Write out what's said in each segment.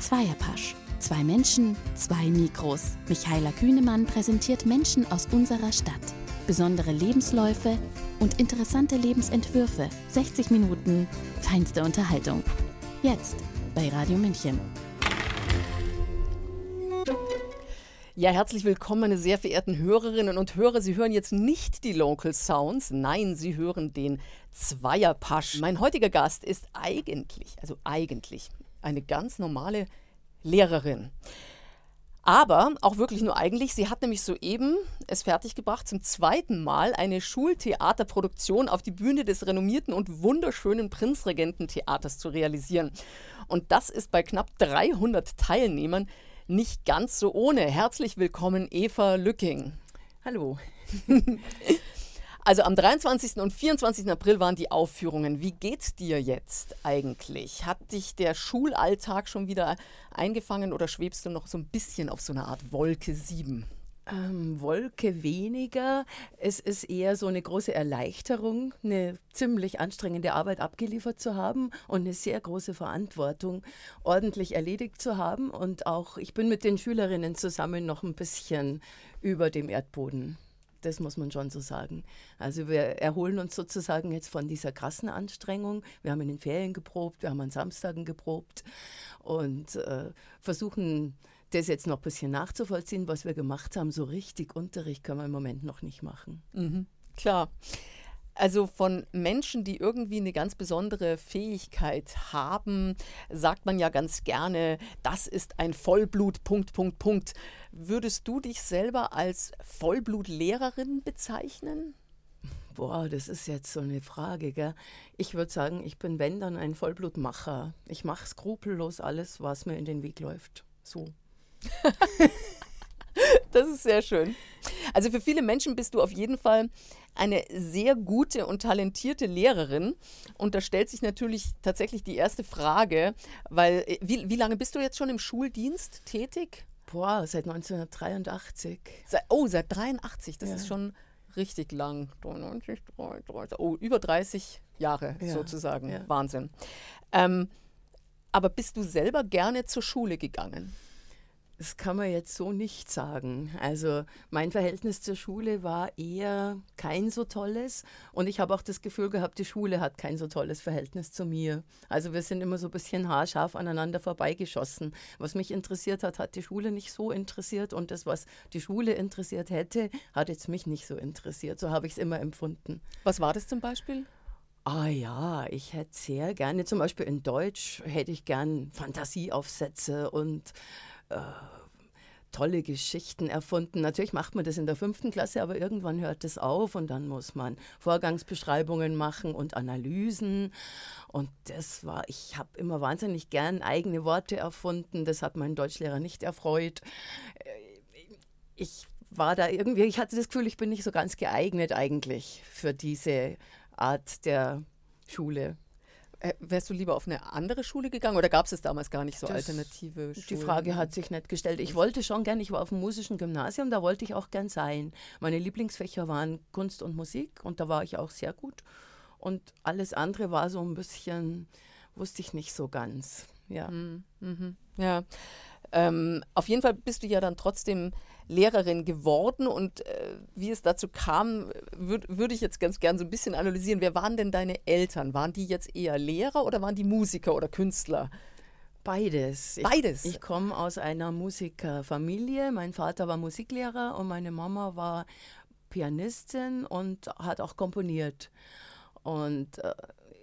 Zweierpasch. Zwei Menschen, zwei Mikros. Michaela Kühnemann präsentiert Menschen aus unserer Stadt. Besondere Lebensläufe und interessante Lebensentwürfe. 60 Minuten feinste Unterhaltung. Jetzt bei Radio München. Ja, herzlich willkommen, meine sehr verehrten Hörerinnen und Hörer. Sie hören jetzt nicht die Local Sounds, nein, Sie hören den Zweierpasch. Mein heutiger Gast ist eigentlich, also eigentlich, eine ganz normale Lehrerin. Aber auch wirklich nur eigentlich, sie hat nämlich soeben es fertiggebracht, zum zweiten Mal eine Schultheaterproduktion auf die Bühne des renommierten und wunderschönen Prinzregententheaters zu realisieren. Und das ist bei knapp 300 Teilnehmern nicht ganz so ohne. Herzlich willkommen, Eva Lücking. Hallo. Also am 23. und 24. April waren die Aufführungen. Wie geht's dir jetzt eigentlich? Hat dich der Schulalltag schon wieder eingefangen oder schwebst du noch so ein bisschen auf so einer Art Wolke 7? Ähm, Wolke weniger. Es ist eher so eine große Erleichterung, eine ziemlich anstrengende Arbeit abgeliefert zu haben und eine sehr große Verantwortung ordentlich erledigt zu haben. Und auch ich bin mit den Schülerinnen zusammen noch ein bisschen über dem Erdboden. Das muss man schon so sagen. Also wir erholen uns sozusagen jetzt von dieser krassen Anstrengung. Wir haben in den Ferien geprobt, wir haben an Samstagen geprobt und äh, versuchen das jetzt noch ein bisschen nachzuvollziehen, was wir gemacht haben. So richtig Unterricht können wir im Moment noch nicht machen. Mhm, klar. Also von Menschen, die irgendwie eine ganz besondere Fähigkeit haben, sagt man ja ganz gerne, das ist ein Vollblut, Punkt, Punkt, Punkt. Würdest du dich selber als Vollblutlehrerin bezeichnen? Boah, das ist jetzt so eine Frage. Gell? Ich würde sagen, ich bin, wenn dann, ein Vollblutmacher. Ich mache skrupellos alles, was mir in den Weg läuft. So. das ist sehr schön. Also für viele Menschen bist du auf jeden Fall eine sehr gute und talentierte Lehrerin. Und da stellt sich natürlich tatsächlich die erste Frage, weil äh, wie, wie lange bist du jetzt schon im Schuldienst tätig? Boah, seit 1983. Seit, oh, seit 83, das ja. ist schon richtig lang. 93, 30, oh, über 30 Jahre ja. sozusagen. Ja. Wahnsinn. Ähm, aber bist du selber gerne zur Schule gegangen? Das kann man jetzt so nicht sagen. Also mein Verhältnis zur Schule war eher kein so tolles und ich habe auch das Gefühl gehabt, die Schule hat kein so tolles Verhältnis zu mir. Also wir sind immer so ein bisschen haarscharf aneinander vorbeigeschossen. Was mich interessiert hat, hat die Schule nicht so interessiert und das, was die Schule interessiert hätte, hat jetzt mich nicht so interessiert. So habe ich es immer empfunden. Was war das zum Beispiel? Ah ja, ich hätte sehr gerne, zum Beispiel in Deutsch hätte ich gern Fantasieaufsätze und äh, tolle Geschichten erfunden. Natürlich macht man das in der fünften Klasse, aber irgendwann hört es auf und dann muss man Vorgangsbeschreibungen machen und Analysen. Und das war, ich habe immer wahnsinnig gern eigene Worte erfunden. Das hat mein Deutschlehrer nicht erfreut. Äh, ich war da irgendwie, ich hatte das Gefühl, ich bin nicht so ganz geeignet eigentlich für diese Art der Schule. Äh, wärst du lieber auf eine andere Schule gegangen oder gab es damals gar nicht so das, alternative Schulen? Die Frage hat sich nicht gestellt. Ich wollte schon gern, ich war auf dem musischen Gymnasium, da wollte ich auch gern sein. Meine Lieblingsfächer waren Kunst und Musik und da war ich auch sehr gut. Und alles andere war so ein bisschen, wusste ich nicht so ganz. Ja. Mhm. Mhm. Ja. Ähm, auf jeden Fall bist du ja dann trotzdem Lehrerin geworden und äh, wie es dazu kam, würde würd ich jetzt ganz gern so ein bisschen analysieren. Wer waren denn deine Eltern? Waren die jetzt eher Lehrer oder waren die Musiker oder Künstler? Beides. Beides. Ich, ich komme aus einer Musikerfamilie. Mein Vater war Musiklehrer und meine Mama war Pianistin und hat auch komponiert. Und äh,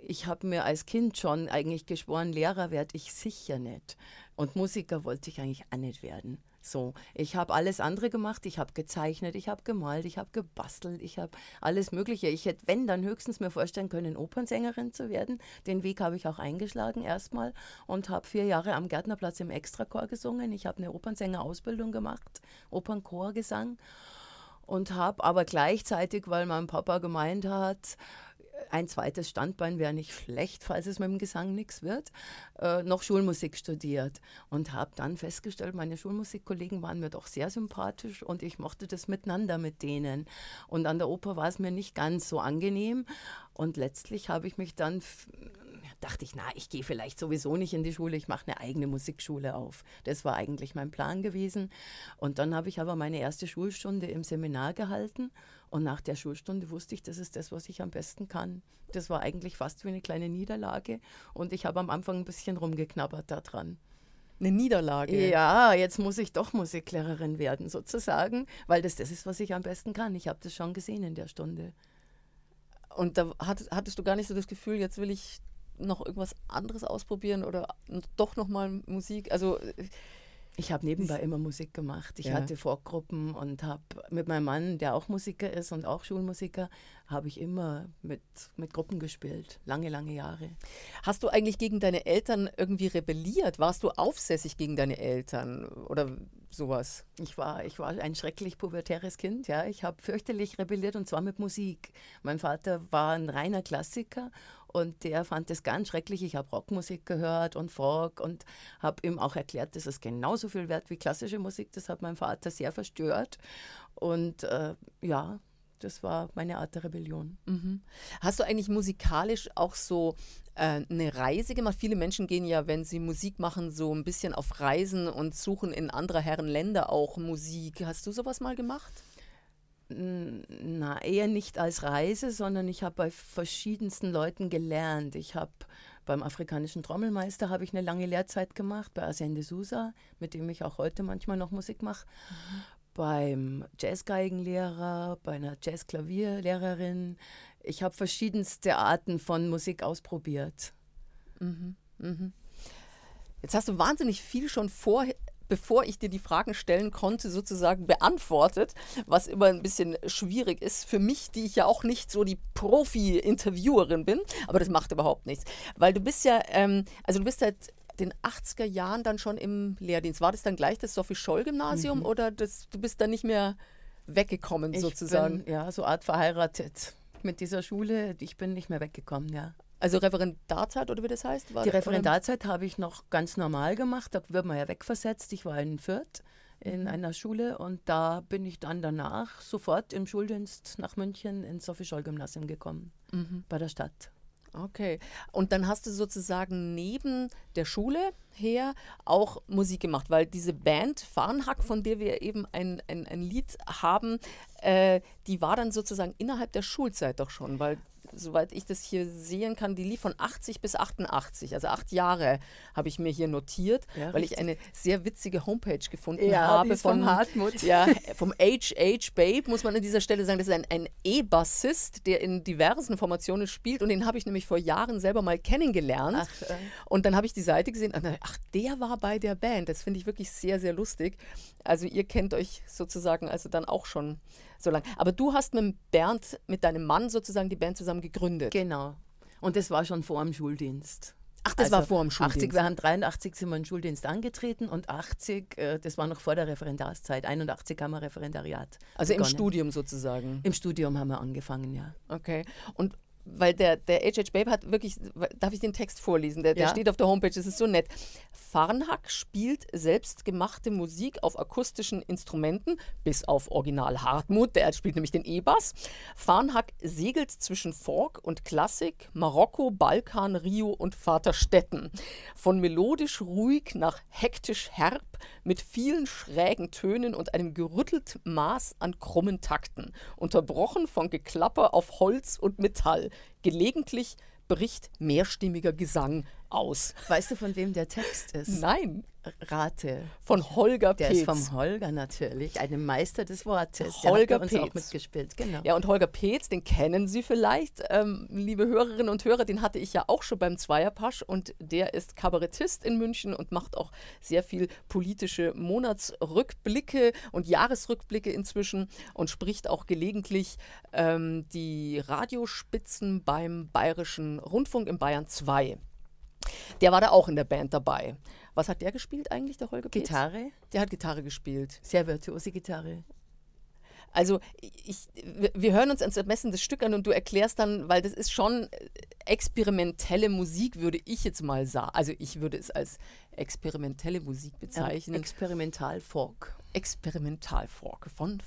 ich habe mir als Kind schon eigentlich geschworen, Lehrer werde ich sicher nicht. Und Musiker wollte ich eigentlich auch nicht werden. So, ich habe alles andere gemacht. Ich habe gezeichnet, ich habe gemalt, ich habe gebastelt, ich habe alles Mögliche. Ich hätte, wenn, dann höchstens mir vorstellen können, Opernsängerin zu werden. Den Weg habe ich auch eingeschlagen erstmal und habe vier Jahre am Gärtnerplatz im Extrachor gesungen. Ich habe eine Opernsängerausbildung gemacht, Opernchorgesang und habe aber gleichzeitig, weil mein Papa gemeint hat, ein zweites Standbein wäre nicht schlecht, falls es mit dem Gesang nichts wird, äh, noch Schulmusik studiert und habe dann festgestellt, meine Schulmusikkollegen waren mir doch sehr sympathisch und ich mochte das miteinander mit denen. Und an der Oper war es mir nicht ganz so angenehm und letztlich habe ich mich dann dachte ich, na, ich gehe vielleicht sowieso nicht in die Schule, ich mache eine eigene Musikschule auf. Das war eigentlich mein Plan gewesen. Und dann habe ich aber meine erste Schulstunde im Seminar gehalten und nach der Schulstunde wusste ich, das ist das, was ich am besten kann. Das war eigentlich fast wie eine kleine Niederlage und ich habe am Anfang ein bisschen rumgeknabbert daran. Eine Niederlage. Ja, jetzt muss ich doch Musiklehrerin werden, sozusagen, weil das das ist, was ich am besten kann. Ich habe das schon gesehen in der Stunde. Und da hattest, hattest du gar nicht so das Gefühl, jetzt will ich noch irgendwas anderes ausprobieren oder doch noch mal Musik? Also ich habe nebenbei immer Musik gemacht. Ich ja. hatte Vorgruppen und habe mit meinem Mann, der auch Musiker ist und auch Schulmusiker, habe ich immer mit, mit Gruppen gespielt. Lange, lange Jahre. Hast du eigentlich gegen deine Eltern irgendwie rebelliert? Warst du aufsässig gegen deine Eltern oder sowas? Ich war, ich war ein schrecklich pubertäres Kind, ja. Ich habe fürchterlich rebelliert und zwar mit Musik. Mein Vater war ein reiner Klassiker und der fand es ganz schrecklich. Ich habe Rockmusik gehört und Folk und habe ihm auch erklärt, das ist genauso viel wert wie klassische Musik. Das hat mein Vater sehr verstört. Und äh, ja, das war meine Art der Rebellion. Mhm. Hast du eigentlich musikalisch auch so äh, eine Reise gemacht? Viele Menschen gehen ja, wenn sie Musik machen, so ein bisschen auf Reisen und suchen in anderer Herren Länder auch Musik. Hast du sowas mal gemacht? na, eher nicht als Reise, sondern ich habe bei verschiedensten Leuten gelernt. Ich habe beim afrikanischen Trommelmeister habe ich eine lange Lehrzeit gemacht, bei Asen de Sousa, mit dem ich auch heute manchmal noch Musik mache. Beim Jazzgeigenlehrer, bei einer Jazzklavierlehrerin. Ich habe verschiedenste Arten von Musik ausprobiert. Mhm. Mhm. Jetzt hast du wahnsinnig viel schon vor, bevor ich dir die Fragen stellen konnte, sozusagen beantwortet, was immer ein bisschen schwierig ist für mich, die ich ja auch nicht so die Profi-Interviewerin bin, aber das macht überhaupt nichts, weil du bist ja, ähm, also du bist seit den 80er Jahren dann schon im Lehrdienst. War das dann gleich das Sophie-Scholl-Gymnasium mhm. oder das, du bist dann nicht mehr weggekommen ich sozusagen? Bin, ja, so Art verheiratet mit dieser Schule. Ich bin nicht mehr weggekommen, ja. Also Referendarzeit oder wie das heißt? War die Referendarzeit habe ich noch ganz normal gemacht. Da wird man ja wegversetzt. Ich war in Fürth in mhm. einer Schule und da bin ich dann danach sofort im Schuldienst nach München ins Sophie-Scholl-Gymnasium gekommen, mhm. bei der Stadt. Okay. Und dann hast du sozusagen neben der Schule her auch Musik gemacht, weil diese Band Farnhack, von der wir eben ein, ein, ein Lied haben, äh, die war dann sozusagen innerhalb der Schulzeit doch schon, weil soweit ich das hier sehen kann, die lief von 80 bis 88, also acht Jahre habe ich mir hier notiert, ja, weil ich eine sehr witzige Homepage gefunden ja, habe von Hartmut. Ja, vom HH Babe, muss man an dieser Stelle sagen. Das ist ein, ein E-Bassist, der in diversen Formationen spielt und den habe ich nämlich vor Jahren selber mal kennengelernt. Ach, äh. Und dann habe ich die Seite gesehen und dachte, ach, der war bei der Band. Das finde ich wirklich sehr, sehr lustig. Also ihr kennt euch sozusagen also dann auch schon so lange. Aber du hast mit Bernd, mit deinem Mann sozusagen die Band zusammen gegründet. Genau. Und das war schon vor dem Schuldienst. Ach, das also war vor dem Schuldienst. 80, wir haben 83 sind wir in den Schuldienst angetreten und 80, äh, das war noch vor der Referendarszeit, 81 haben wir Referendariat. Also begonnen. im Studium sozusagen? Im Studium haben wir angefangen, ja. Okay. Und weil der, der H.H. Babe hat wirklich, darf ich den Text vorlesen? Der, der ja. steht auf der Homepage, das ist so nett. Farnhack spielt selbstgemachte Musik auf akustischen Instrumenten, bis auf Original Hartmut, der spielt nämlich den E-Bass. Farnhack segelt zwischen Folk und Klassik, Marokko, Balkan, Rio und Vaterstetten. Von melodisch ruhig nach hektisch herb, mit vielen schrägen Tönen und einem gerüttelt Maß an krummen Takten, unterbrochen von Geklapper auf Holz und Metall, gelegentlich bricht mehrstimmiger Gesang aus. Weißt du, von wem der Text ist? Nein. Rate. Von Holger Der Petz. ist vom Holger natürlich, einem Meister des Wortes. Der Holger hat uns auch mitgespielt, genau. Ja, und Holger Petz, den kennen Sie vielleicht, ähm, liebe Hörerinnen und Hörer, den hatte ich ja auch schon beim Zweierpasch und der ist Kabarettist in München und macht auch sehr viel politische Monatsrückblicke und Jahresrückblicke inzwischen und spricht auch gelegentlich ähm, die Radiospitzen beim Bayerischen Rundfunk im Bayern 2. Der war da auch in der Band dabei. Was hat der gespielt eigentlich, der Holger Petz? Gitarre. Der hat Gitarre gespielt. Sehr virtuose Gitarre. Also ich, wir hören uns ein ermessendes Stück an und du erklärst dann, weil das ist schon experimentelle Musik, würde ich jetzt mal sagen. Also ich würde es als experimentelle Musik bezeichnen. Ja, Experimental-Folk. Experimental-Folk von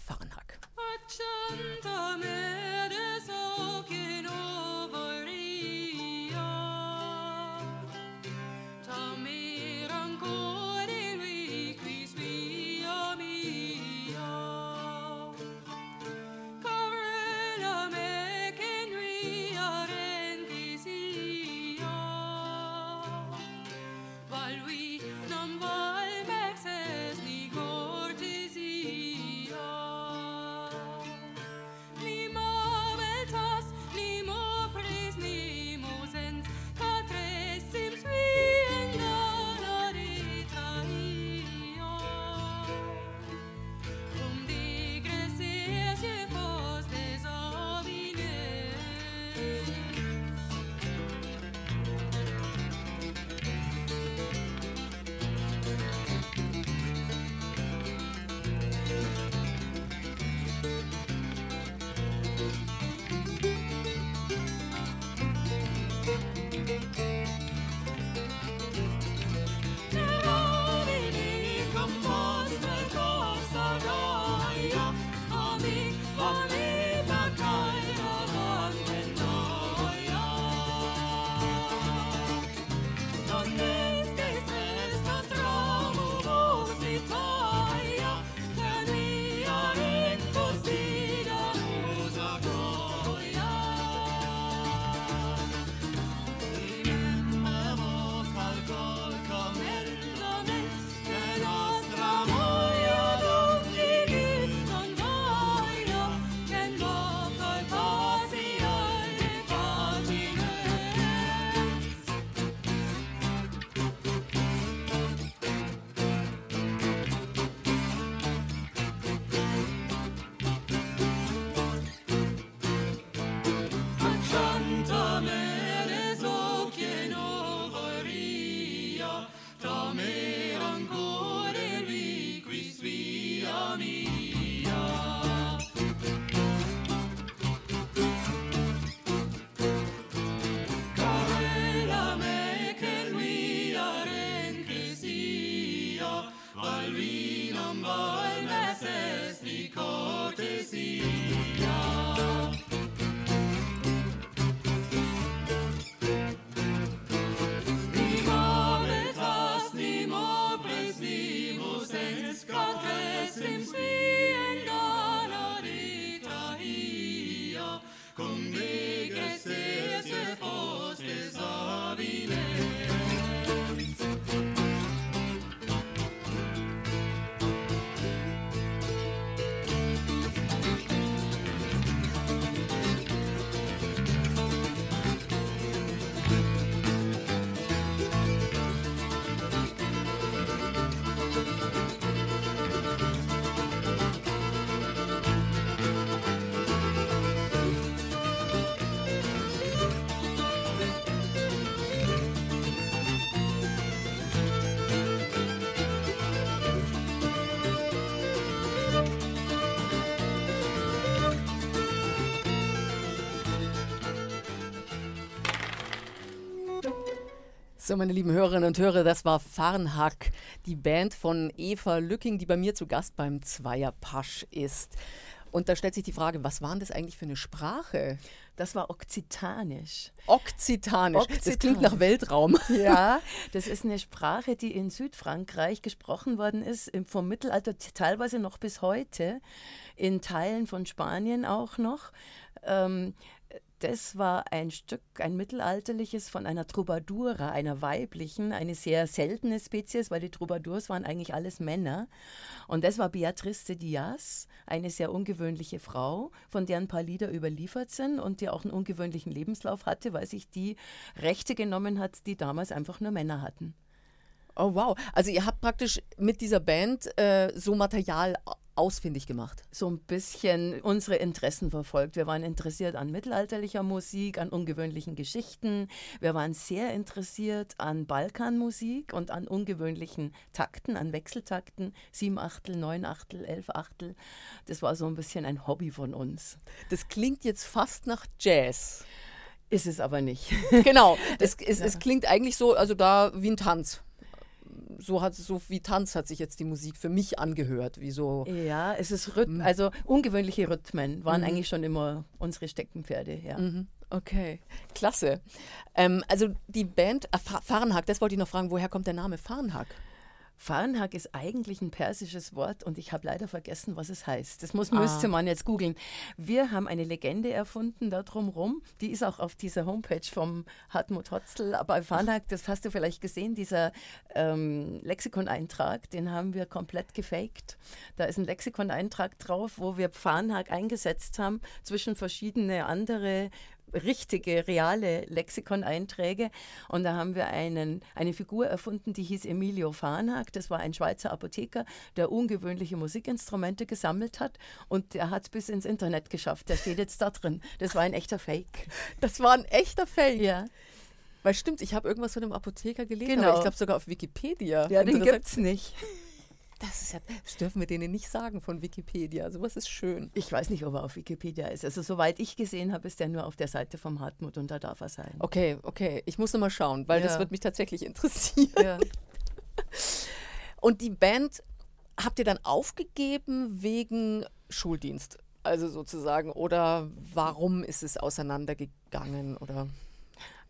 Farnhack. So, meine lieben Hörerinnen und Hörer, das war Farnhack, die Band von Eva Lücking, die bei mir zu Gast beim Zweierpasch ist. Und da stellt sich die Frage, was war denn das eigentlich für eine Sprache? Das war Okzitanisch. Okzitanisch. Okzitanisch. Das klingt nach Weltraum. Ja, das ist eine Sprache, die in Südfrankreich gesprochen worden ist, vom Mittelalter teilweise noch bis heute, in Teilen von Spanien auch noch. Ähm, das war ein Stück, ein mittelalterliches von einer Troubadoura, einer weiblichen, eine sehr seltene Spezies, weil die Troubadours waren eigentlich alles Männer. Und das war Beatrice de Diaz, eine sehr ungewöhnliche Frau, von der ein paar Lieder überliefert sind und die auch einen ungewöhnlichen Lebenslauf hatte, weil sich die Rechte genommen hat, die damals einfach nur Männer hatten. Oh wow, also ihr habt praktisch mit dieser Band äh, so Material ausfindig gemacht? So ein bisschen unsere Interessen verfolgt. Wir waren interessiert an mittelalterlicher Musik, an ungewöhnlichen Geschichten. Wir waren sehr interessiert an Balkanmusik und an ungewöhnlichen Takten, an Wechseltakten. Sieben Achtel, neun Achtel, elf Achtel. Das war so ein bisschen ein Hobby von uns. Das klingt jetzt fast nach Jazz. Ist es aber nicht. genau. Es, es, ja. es klingt eigentlich so, also da wie ein Tanz so hat so wie Tanz hat sich jetzt die Musik für mich angehört, wie so. Ja, es ist Rhythm, mhm. also ungewöhnliche Rhythmen waren mhm. eigentlich schon immer unsere Steckenpferde, ja. Mhm. Okay, klasse. Ähm, also die Band äh, Fahrenhack, das wollte ich noch fragen, woher kommt der Name Fahrenhack? Farnhag ist eigentlich ein persisches Wort und ich habe leider vergessen, was es heißt. Das muss, Ah. müsste man jetzt googeln. Wir haben eine Legende erfunden da drumherum. Die ist auch auf dieser Homepage vom Hartmut Hotzel. Aber Farnhag, das hast du vielleicht gesehen, dieser ähm, Lexikoneintrag, den haben wir komplett gefaked. Da ist ein Lexikoneintrag drauf, wo wir Farnhag eingesetzt haben zwischen verschiedene andere richtige, reale Lexikoneinträge. Und da haben wir einen, eine Figur erfunden, die hieß Emilio Farnhag. Das war ein Schweizer Apotheker, der ungewöhnliche Musikinstrumente gesammelt hat. Und der hat es bis ins Internet geschafft. Der steht jetzt da drin. Das war ein echter Fake. Das war ein echter Fake. Ja, Weil stimmt, ich habe irgendwas von dem Apotheker gelesen, Genau. ich glaube sogar auf Wikipedia. ja den gibt es nicht. Das, ist ja, das dürfen wir denen nicht sagen von Wikipedia. Sowas ist schön. Ich weiß nicht, ob er auf Wikipedia ist. Also soweit ich gesehen habe, ist er nur auf der Seite vom Hartmut und da darf er sein. Okay, okay. Ich muss noch mal schauen, weil das Ja. wird mich tatsächlich interessieren. Ja. Und die Band habt ihr dann aufgegeben wegen Schuldienst? Also sozusagen. Oder warum ist es auseinandergegangen? Oder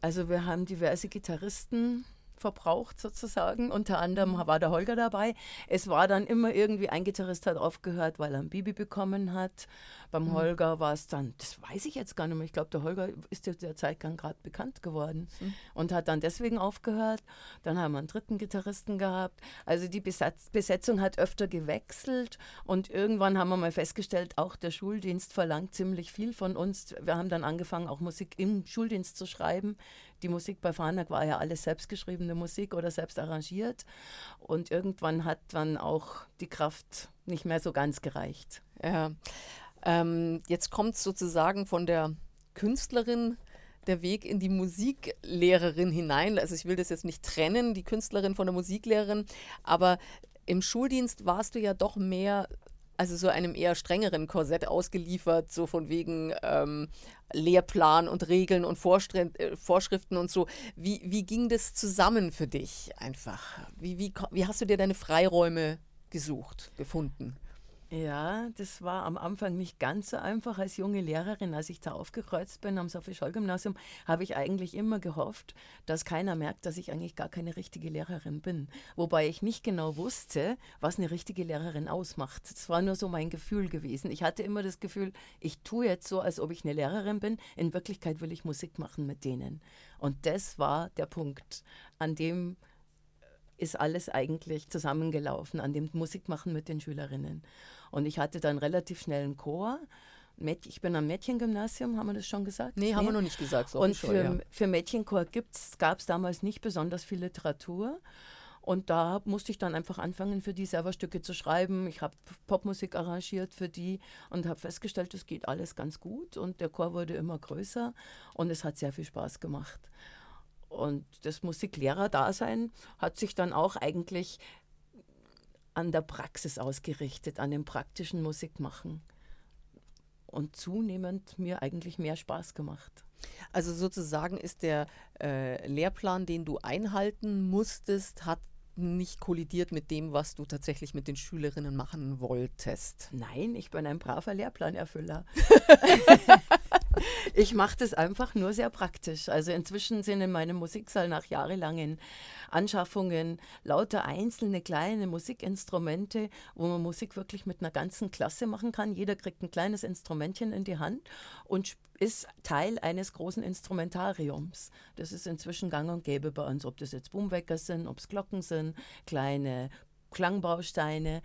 Also wir haben diverse Gitarristen verbraucht sozusagen. Unter anderem war der Holger dabei. Es war dann immer irgendwie, ein Gitarrist hat aufgehört, weil er ein Baby bekommen hat. Beim Holger war es dann, das weiß ich jetzt gar nicht mehr, ich glaube, der Holger ist zu der Zeitgang gerade bekannt geworden und hat dann deswegen aufgehört. Dann haben wir einen dritten Gitarristen gehabt. Also die Besatz Besetzung hat öfter gewechselt und irgendwann haben wir mal festgestellt, auch der Schuldienst verlangt ziemlich viel von uns. Wir haben dann angefangen, auch Musik im Schuldienst zu schreiben. Die Musik bei Farnak war ja alles selbstgeschriebene Musik oder selbst arrangiert. Und irgendwann hat dann auch die Kraft nicht mehr so ganz gereicht. ja. Ähm, jetzt kommt sozusagen von der Künstlerin der Weg in die Musiklehrerin hinein. Also ich will das jetzt nicht trennen, die Künstlerin von der Musiklehrerin, aber im Schuldienst warst du ja doch mehr, also so einem eher strengeren Korsett ausgeliefert, so von wegen ähm, Lehrplan und Regeln und Vorstri äh, Vorschriften und so. Wie, wie ging das zusammen für dich einfach? Wie, wie, wie hast du dir deine Freiräume gesucht, gefunden? Ja, das war am Anfang nicht ganz so einfach als junge Lehrerin. Als ich da aufgekreuzt bin am Sophie-Scholl-Gymnasium, habe ich eigentlich immer gehofft, dass keiner merkt, dass ich eigentlich gar keine richtige Lehrerin bin. Wobei ich nicht genau wusste, was eine richtige Lehrerin ausmacht. Das war nur so mein Gefühl gewesen. Ich hatte immer das Gefühl, ich tue jetzt so, als ob ich eine Lehrerin bin. In Wirklichkeit will ich Musik machen mit denen. Und das war der Punkt, an dem ist alles eigentlich zusammengelaufen an dem Musikmachen mit den Schülerinnen. Und ich hatte dann relativ schnell einen Chor. Ich bin am Mädchengymnasium, haben wir das schon gesagt? Nee, haben wir noch nicht gesagt. Sophie Und für, ja. für Mädchenchor gab es damals nicht besonders viel Literatur. Und da musste ich dann einfach anfangen, für die selber Stücke zu schreiben. Ich habe Popmusik arrangiert für die und habe festgestellt, es geht alles ganz gut. Und der Chor wurde immer größer und es hat sehr viel Spaß gemacht. Und das Musiklehrer-Dasein hat sich dann auch eigentlich an der Praxis ausgerichtet, an dem praktischen Musikmachen. Und zunehmend mir eigentlich mehr Spaß gemacht. Also sozusagen ist der äh, Lehrplan, den du einhalten musstest, hat nicht kollidiert mit dem, was du tatsächlich mit den Schülerinnen machen wolltest. Nein, ich bin ein braver Lehrplanerfüller. ich mache das einfach nur sehr praktisch. Also inzwischen sind in meinem Musiksaal nach jahrelangen Anschaffungen lauter einzelne kleine Musikinstrumente, wo man Musik wirklich mit einer ganzen Klasse machen kann. Jeder kriegt ein kleines Instrumentchen in die Hand und ist Teil eines großen Instrumentariums. Das ist inzwischen gang und gäbe bei uns, ob das jetzt Boomwecker sind, ob es Glocken sind, kleine Klangbausteine.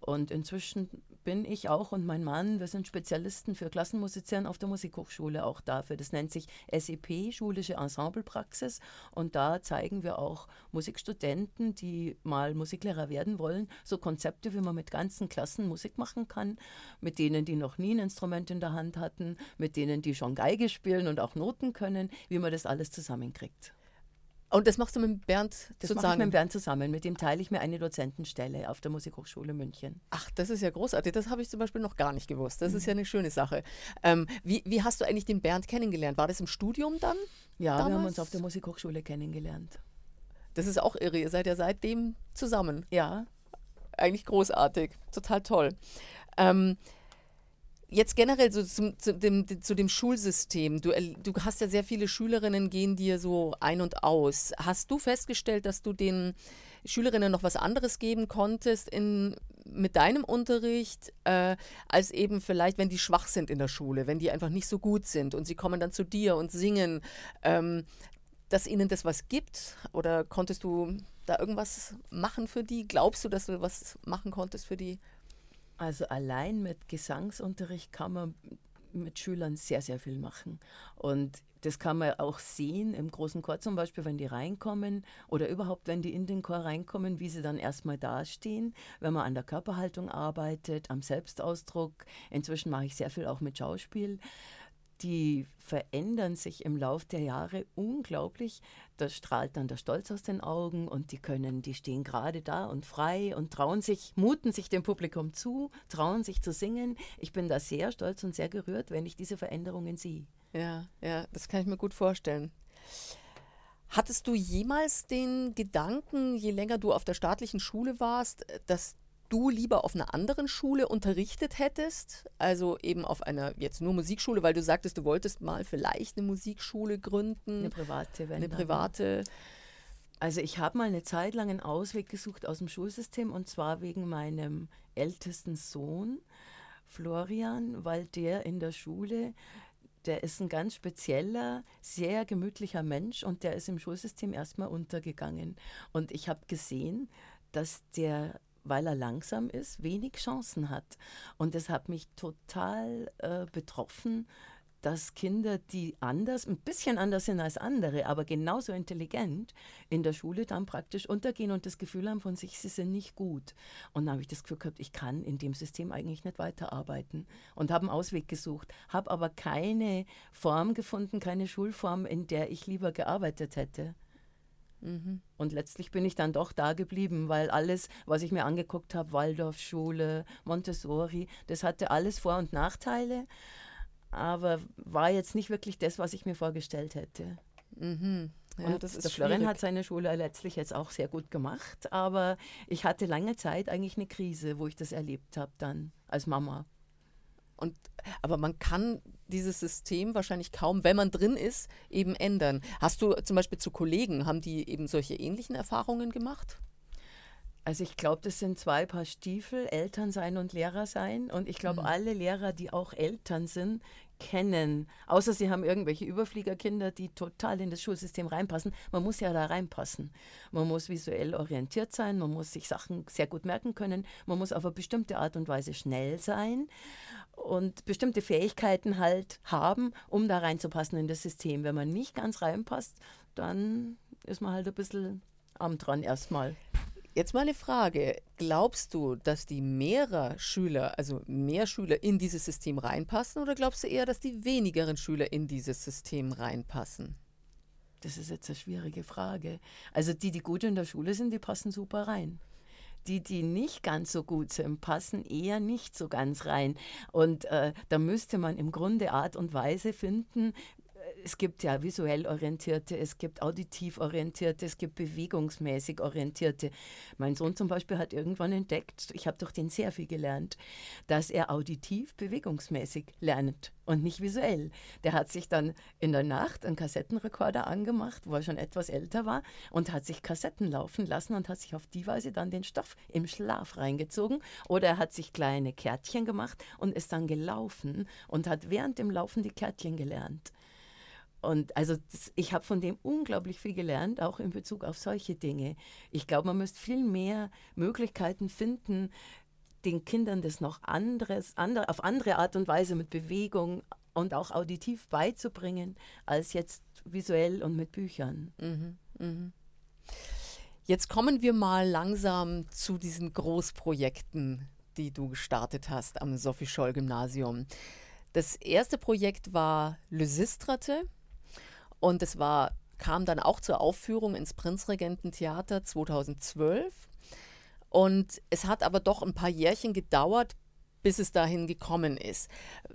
Und inzwischen bin ich auch und mein Mann, wir sind Spezialisten für Klassenmusizieren auf der Musikhochschule auch dafür. Das nennt sich SEP, Schulische Ensemblepraxis. Und da zeigen wir auch Musikstudenten, die mal Musiklehrer werden wollen, so Konzepte, wie man mit ganzen Klassen Musik machen kann, mit denen, die noch nie ein Instrument in der Hand hatten, mit denen, die schon Geige spielen und auch Noten können, wie man das alles zusammenkriegt. Und das machst du mit Bernd Das mache ich mit Bernd zusammen. Mit dem teile ich mir eine Dozentenstelle auf der Musikhochschule München. Ach, das ist ja großartig. Das habe ich zum Beispiel noch gar nicht gewusst. Das Mhm. ist ja eine schöne Sache. Ähm, wie, wie hast du eigentlich den Bernd kennengelernt? War das im Studium dann? Ja, wir haben Damals? uns auf der Musikhochschule kennengelernt. Das ist auch irre. Ihr seid ja seitdem zusammen. Ja, eigentlich großartig, total toll. Ähm, jetzt generell so zum, zu, dem, zu dem Schulsystem. Du, du hast ja sehr viele Schülerinnen, gehen dir so ein und aus. Hast du festgestellt, dass du den Schülerinnen noch was anderes geben konntest in, mit deinem Unterricht, äh, als eben vielleicht, wenn die schwach sind in der Schule, wenn die einfach nicht so gut sind und sie kommen dann zu dir und singen, ähm, dass ihnen das was gibt? Oder konntest du da irgendwas machen für die? Glaubst du, dass du was machen konntest für die? Also allein mit Gesangsunterricht kann man mit Schülern sehr, sehr viel machen. Und das kann man auch sehen im großen Chor zum Beispiel, wenn die reinkommen oder überhaupt, wenn die in den Chor reinkommen, wie sie dann erstmal dastehen, wenn man an der Körperhaltung arbeitet, am Selbstausdruck. Inzwischen mache ich sehr viel auch mit Schauspiel die verändern sich im Lauf der Jahre unglaublich. Da strahlt dann der Stolz aus den Augen und die können, die stehen gerade da und frei und trauen sich, muten sich dem Publikum zu, trauen sich zu singen. Ich bin da sehr stolz und sehr gerührt, wenn ich diese Veränderungen sehe. Ja, ja, das kann ich mir gut vorstellen. Hattest du jemals den Gedanken, je länger du auf der staatlichen Schule warst, dass du lieber auf einer anderen Schule unterrichtet hättest, also eben auf einer jetzt nur Musikschule, weil du sagtest, du wolltest mal vielleicht eine Musikschule gründen. Eine private, wenn Eine private. Also ich habe mal eine Zeit lang einen Ausweg gesucht aus dem Schulsystem und zwar wegen meinem ältesten Sohn, Florian, weil der in der Schule der ist ein ganz spezieller, sehr gemütlicher Mensch und der ist im Schulsystem erstmal untergegangen. Und ich habe gesehen, dass der weil er langsam ist, wenig Chancen hat. Und das hat mich total äh, betroffen, dass Kinder, die anders, ein bisschen anders sind als andere, aber genauso intelligent, in der Schule dann praktisch untergehen und das Gefühl haben von sich, sie sind nicht gut. Und dann habe ich das Gefühl gehabt, ich kann in dem System eigentlich nicht weiterarbeiten und habe einen Ausweg gesucht, habe aber keine Form gefunden, keine Schulform, in der ich lieber gearbeitet hätte. Mhm. Und letztlich bin ich dann doch da geblieben, weil alles, was ich mir angeguckt habe, Waldorfschule, Montessori, das hatte alles Vor- und Nachteile, aber war jetzt nicht wirklich das, was ich mir vorgestellt hätte. Mhm. Ja, und der Florian hat seine Schule letztlich jetzt auch sehr gut gemacht, aber ich hatte lange Zeit eigentlich eine Krise, wo ich das erlebt habe dann als Mama. Und, aber man kann dieses System wahrscheinlich kaum, wenn man drin ist, eben ändern. Hast du zum Beispiel zu Kollegen, haben die eben solche ähnlichen Erfahrungen gemacht? Also ich glaube, das sind zwei Paar Stiefel, Eltern sein und Lehrer sein. Und ich glaube, mhm. alle Lehrer, die auch Eltern sind, kennen. Außer sie haben irgendwelche Überfliegerkinder, die total in das Schulsystem reinpassen. Man muss ja da reinpassen. Man muss visuell orientiert sein, man muss sich Sachen sehr gut merken können, man muss auf eine bestimmte Art und Weise schnell sein und bestimmte Fähigkeiten halt haben, um da reinzupassen in das System. Wenn man nicht ganz reinpasst, dann ist man halt ein bisschen am dran erstmal. Jetzt mal eine Frage. Glaubst du, dass die mehrer Schüler, also mehr Schüler in dieses System reinpassen oder glaubst du eher, dass die wenigeren Schüler in dieses System reinpassen? Das ist jetzt eine schwierige Frage. Also die, die gut in der Schule sind, die passen super rein die, die nicht ganz so gut sind, passen eher nicht so ganz rein. Und äh, da müsste man im Grunde Art und Weise finden, es gibt ja visuell orientierte, es gibt auditiv orientierte, es gibt bewegungsmäßig orientierte. Mein Sohn zum Beispiel hat irgendwann entdeckt, ich habe durch den sehr viel gelernt, dass er auditiv bewegungsmäßig lernt und nicht visuell. Der hat sich dann in der Nacht einen Kassettenrekorder angemacht, wo er schon etwas älter war, und hat sich Kassetten laufen lassen und hat sich auf die Weise dann den Stoff im Schlaf reingezogen. Oder er hat sich kleine Kärtchen gemacht und ist dann gelaufen und hat während dem Laufen die Kärtchen gelernt. Und also das, ich habe von dem unglaublich viel gelernt, auch in Bezug auf solche Dinge. Ich glaube, man müsste viel mehr Möglichkeiten finden, den Kindern das noch anderes, andere, auf andere Art und Weise mit Bewegung und auch auditiv beizubringen, als jetzt visuell und mit Büchern. Mhm, mh. Jetzt kommen wir mal langsam zu diesen Großprojekten, die du gestartet hast am Sophie Scholl Gymnasium. Das erste Projekt war Lysistrate. Und es war, kam dann auch zur Aufführung ins Prinzregententheater 2012. Und es hat aber doch ein paar Jährchen gedauert, bis es dahin gekommen ist.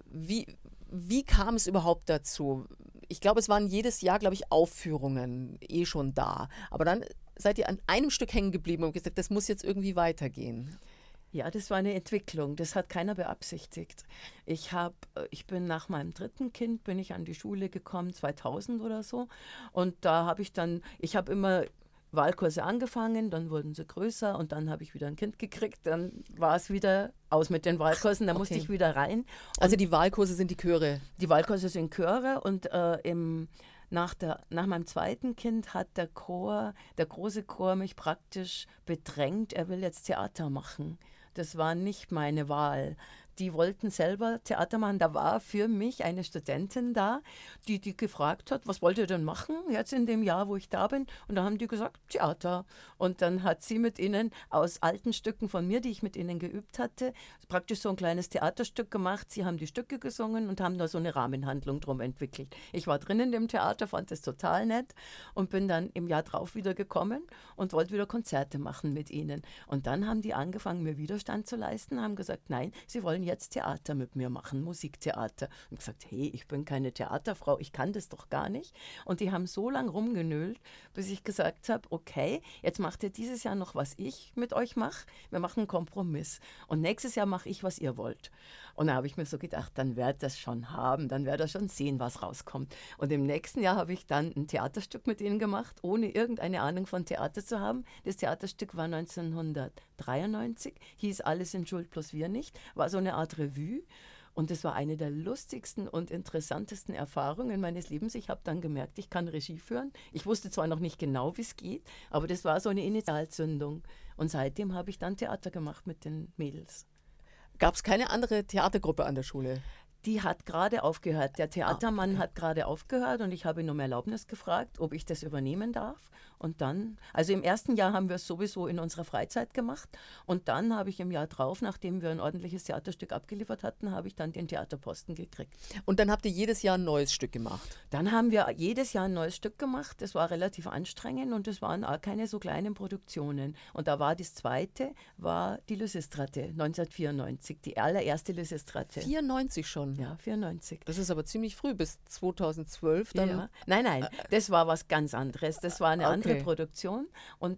Wie, wie kam es überhaupt dazu? Ich glaube, es waren jedes Jahr, glaube ich, Aufführungen eh schon da. Aber dann seid ihr an einem Stück hängen geblieben und gesagt, das muss jetzt irgendwie weitergehen. Ja, das war eine Entwicklung. Das hat keiner beabsichtigt. Ich habe, äh, ich bin nach meinem dritten Kind bin ich an die Schule gekommen, 2000 oder so. Und da habe ich dann, ich habe immer Wahlkurse angefangen, dann wurden sie größer und dann habe ich wieder ein Kind gekriegt. Dann war es wieder aus mit den Wahlkursen, da okay. musste ich wieder rein. Also die Wahlkurse sind die Chöre? Die Wahlkurse sind Chöre und äh, im, nach, der, nach meinem zweiten Kind hat der Chor, der große Chor mich praktisch bedrängt, er will jetzt Theater machen. Das war nicht meine Wahl die wollten selber Theater machen. Da war für mich eine Studentin da, die, die gefragt hat, was wollt ihr denn machen jetzt in dem Jahr, wo ich da bin? Und da haben die gesagt, Theater. Und dann hat sie mit ihnen aus alten Stücken von mir, die ich mit ihnen geübt hatte, praktisch so ein kleines Theaterstück gemacht. Sie haben die Stücke gesungen und haben da so eine Rahmenhandlung drum entwickelt. Ich war drin in dem Theater, fand es total nett und bin dann im Jahr drauf wieder gekommen und wollte wieder Konzerte machen mit ihnen. Und dann haben die angefangen, mir Widerstand zu leisten, haben gesagt, nein, sie wollen jetzt Theater mit mir machen, Musiktheater. Und gesagt, hey, ich bin keine Theaterfrau, ich kann das doch gar nicht. Und die haben so lange rumgenölt, bis ich gesagt habe, okay, jetzt macht ihr dieses Jahr noch, was ich mit euch mache. Wir machen einen Kompromiss. Und nächstes Jahr mache ich, was ihr wollt. Und da habe ich mir so gedacht, dann werdet das schon haben, dann werdet ihr schon sehen, was rauskommt. Und im nächsten Jahr habe ich dann ein Theaterstück mit ihnen gemacht, ohne irgendeine Ahnung von Theater zu haben. Das Theaterstück war 1993, hieß Alles in Schuld plus wir nicht, war so eine Art Revue. Und das war eine der lustigsten und interessantesten Erfahrungen meines Lebens. Ich habe dann gemerkt, ich kann Regie führen. Ich wusste zwar noch nicht genau, wie es geht, aber das war so eine Initialzündung. Und seitdem habe ich dann Theater gemacht mit den Mädels. Gab es keine andere Theatergruppe an der Schule? die hat gerade aufgehört. Der Theatermann ah, okay. hat gerade aufgehört und ich habe ihn um Erlaubnis gefragt, ob ich das übernehmen darf. Und dann, also im ersten Jahr haben wir es sowieso in unserer Freizeit gemacht. Und dann habe ich im Jahr drauf, nachdem wir ein ordentliches Theaterstück abgeliefert hatten, habe ich dann den Theaterposten gekriegt. Und dann habt ihr jedes Jahr ein neues Stück gemacht? Dann haben wir jedes Jahr ein neues Stück gemacht. Das war relativ anstrengend und es waren auch keine so kleinen Produktionen. Und da war das zweite, war die Lysistrate 1994, die allererste Lysistrate. 94 schon? Ja, 94. Das ist aber ziemlich früh, bis 2012 dann. Ja. Nein, nein, das war was ganz anderes. Das war eine okay. andere Produktion und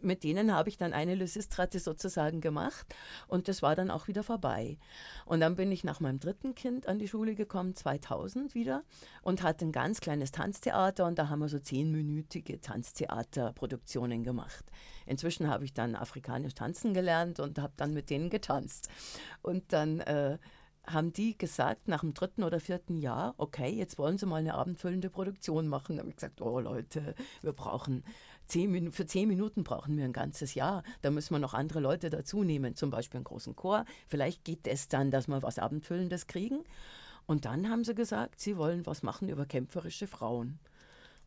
mit denen habe ich dann eine Lysistrate sozusagen gemacht und das war dann auch wieder vorbei. Und dann bin ich nach meinem dritten Kind an die Schule gekommen, 2000 wieder, und hatte ein ganz kleines Tanztheater und da haben wir so zehnminütige Tanztheaterproduktionen gemacht. Inzwischen habe ich dann afrikanisch tanzen gelernt und habe dann mit denen getanzt. Und dann äh, haben die gesagt, nach dem dritten oder vierten Jahr, okay, jetzt wollen sie mal eine abendfüllende Produktion machen. Da habe ich gesagt, oh Leute, wir brauchen zehn Minuten, für zehn Minuten brauchen wir ein ganzes Jahr. Da müssen wir noch andere Leute dazu nehmen, zum Beispiel einen großen Chor. Vielleicht geht es dann, dass wir was Abendfüllendes kriegen. Und dann haben sie gesagt, sie wollen was machen über kämpferische Frauen.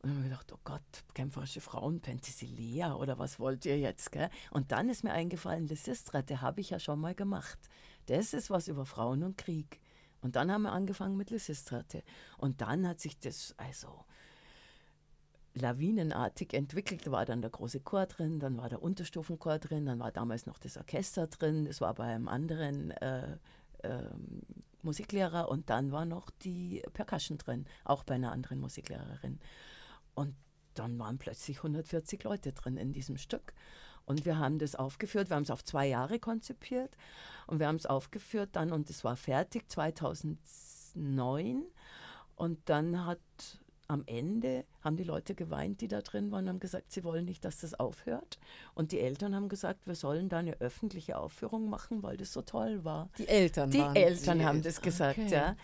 Und dann habe ich gedacht, oh Gott, kämpferische Frauen, Penthesilea oder was wollt ihr jetzt? Gell? Und dann ist mir eingefallen, Lysistrate habe ich ja schon mal gemacht. Das ist was über Frauen und Krieg. Und dann haben wir angefangen mit Lysistrate. Und dann hat sich das also lawinenartig entwickelt. Da war dann der große Chor drin, dann war der Unterstufenchor drin, dann war damals noch das Orchester drin, das war bei einem anderen äh, äh, Musiklehrer und dann war noch die Percussion drin, auch bei einer anderen Musiklehrerin. Und dann waren plötzlich 140 Leute drin in diesem Stück. Und wir haben das aufgeführt, wir haben es auf zwei Jahre konzipiert und wir haben es aufgeführt dann und es war fertig 2009. Und dann hat am Ende haben die Leute geweint, die da drin waren, haben gesagt, sie wollen nicht, dass das aufhört. Und die Eltern haben gesagt, wir sollen da eine öffentliche Aufführung machen, weil das so toll war. Die Eltern Die Eltern haben das gesagt, okay. ja.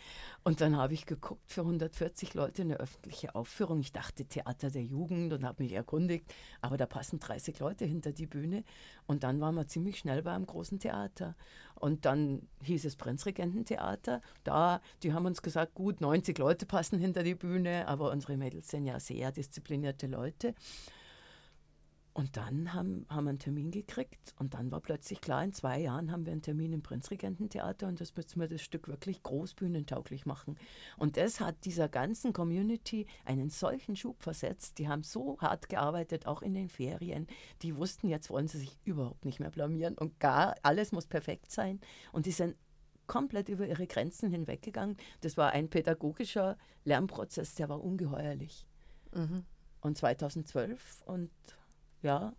Und dann habe ich geguckt, für 140 Leute eine öffentliche Aufführung. Ich dachte Theater der Jugend und habe mich erkundigt, aber da passen 30 Leute hinter die Bühne. Und dann waren wir ziemlich schnell beim großen Theater. Und dann hieß es Prinzregententheater. Da, die haben uns gesagt, gut, 90 Leute passen hinter die Bühne, aber unsere Mädels sind ja sehr disziplinierte Leute. Und dann haben, haben wir einen Termin gekriegt und dann war plötzlich klar, in zwei Jahren haben wir einen Termin im Prinzregententheater und das müssen wir das Stück wirklich großbühnentauglich machen. Und das hat dieser ganzen Community einen solchen Schub versetzt. Die haben so hart gearbeitet, auch in den Ferien. Die wussten, jetzt wollen sie sich überhaupt nicht mehr blamieren und gar alles muss perfekt sein. Und die sind komplett über ihre Grenzen hinweggegangen. Das war ein pädagogischer Lernprozess, der war ungeheuerlich. Mhm. Und 2012 und ja,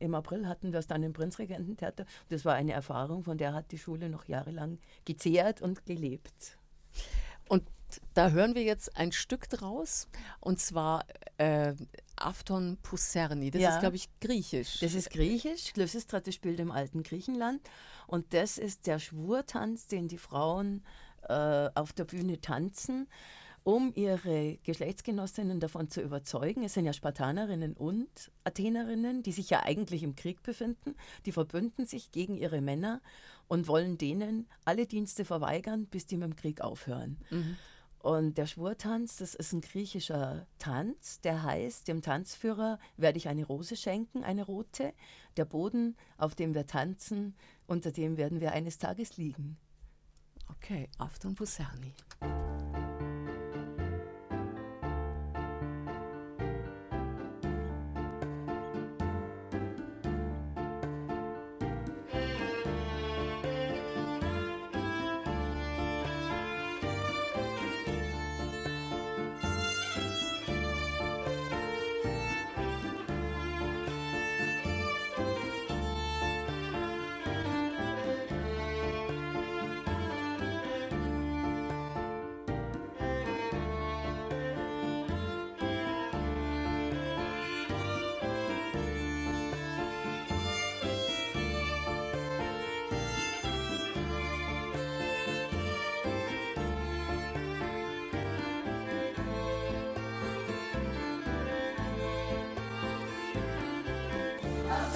im April hatten wir es dann im Prinzregententheater. Das war eine Erfahrung, von der hat die Schule noch jahrelang gezehrt und gelebt. Und Da hören wir jetzt ein Stück draus und zwar äh, Afton Pousserni. Das Ja. ist, glaube ich, griechisch. Das ist griechisch. Lysistrate spielt im alten Griechenland. Und das ist der Schwurtanz, den die Frauen äh, auf der Bühne tanzen, um ihre Geschlechtsgenossinnen davon zu überzeugen. Es sind ja Spartanerinnen und Athenerinnen, die sich ja eigentlich im Krieg befinden. Die verbünden sich gegen ihre Männer und wollen denen alle Dienste verweigern, bis die mit dem Krieg aufhören. Und der Schwurtanz, das ist ein griechischer Tanz, der heißt, dem Tanzführer werde ich eine Rose schenken, eine rote. Der Boden, auf dem wir tanzen, unter dem werden wir eines Tages liegen. okay, Afton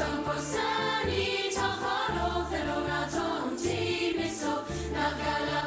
Tamposani, Taharo, Ferona, Tonti, Miso, Nagala.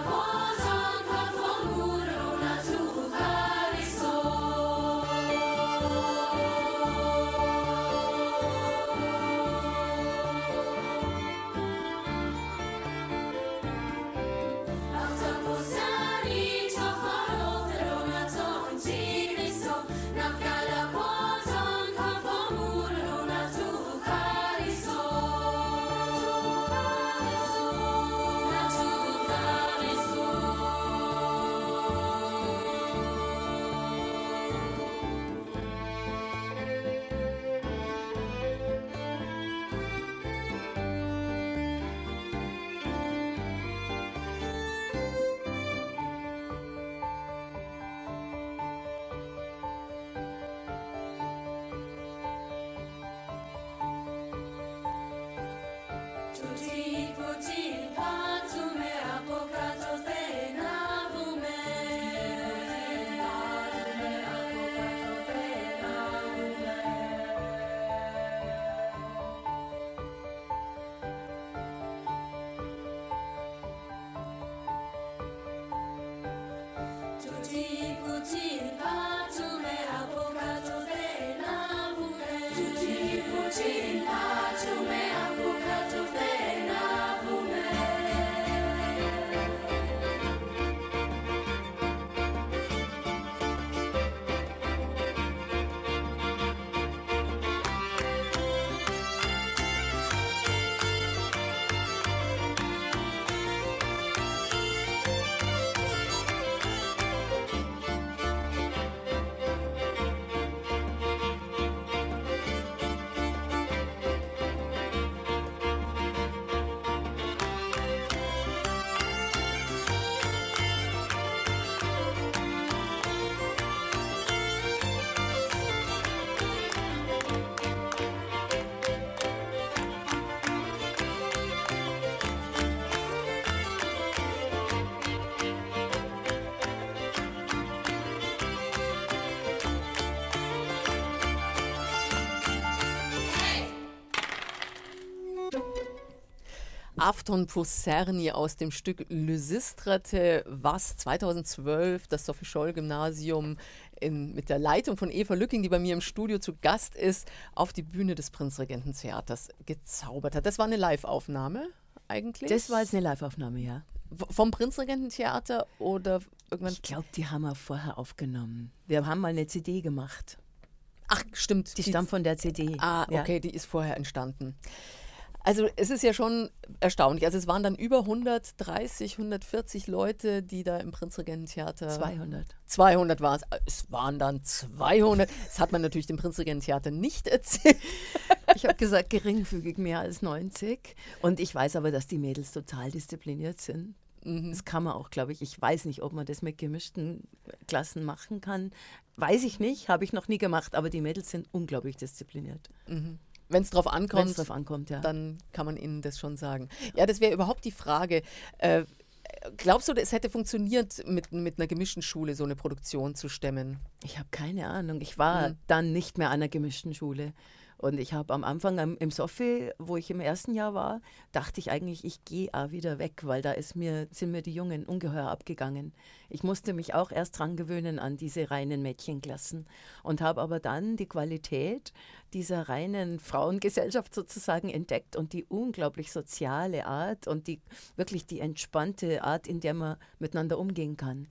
Tuti, puti, pa, tumeapoka Afton Pousserni aus dem Stück Lysistrate, was 2012 das Sophie Scholl Gymnasium in, mit der Leitung von Eva Lücking, die bei mir im Studio zu Gast ist, auf die Bühne des Prinzregententheaters gezaubert hat. Das war eine Live-Aufnahme eigentlich? Das war jetzt eine Live-Aufnahme, ja. Vom Prinzregententheater oder irgendwann? Ich glaube, die haben wir vorher aufgenommen. Wir haben mal eine CD gemacht. Ach, stimmt. Die stammt von der CD. Ah, Ja. okay, die ist vorher entstanden. Also es ist ja schon erstaunlich. Also es waren dann über 130, 140 Leute, die da im Prinzregententheater... 200. 200 waren es. Es waren dann 200. Das hat man natürlich dem Prinzregententheater nicht erzählt. Ich habe gesagt, geringfügig mehr als 90. Und ich weiß aber, dass die Mädels total diszipliniert sind. Mhm. Das kann man auch, glaube ich. Ich weiß nicht, ob man das mit gemischten Klassen machen kann. Weiß ich nicht, habe ich noch nie gemacht, aber die Mädels sind unglaublich diszipliniert. Mhm. Wenn es drauf ankommt, drauf ankommt ja. dann kann man ihnen das schon sagen. Ja, das wäre überhaupt die Frage. Äh, glaubst du, es hätte funktioniert, mit, mit einer gemischten Schule so eine Produktion zu stemmen? Ich habe keine Ahnung. Ich war mhm. dann nicht mehr an einer gemischten Schule. Und ich habe am Anfang im, Sofi, wo ich im ersten Jahr war, dachte ich eigentlich, ich gehe auch wieder weg, weil da ist mir, sind mir die Jungen ungeheuer abgegangen. Ich musste mich auch erst dran gewöhnen an diese reinen Mädchenklassen und habe aber dann die Qualität dieser reinen Frauengesellschaft sozusagen entdeckt und die unglaublich soziale Art und die wirklich die entspannte Art, in der man miteinander umgehen kann.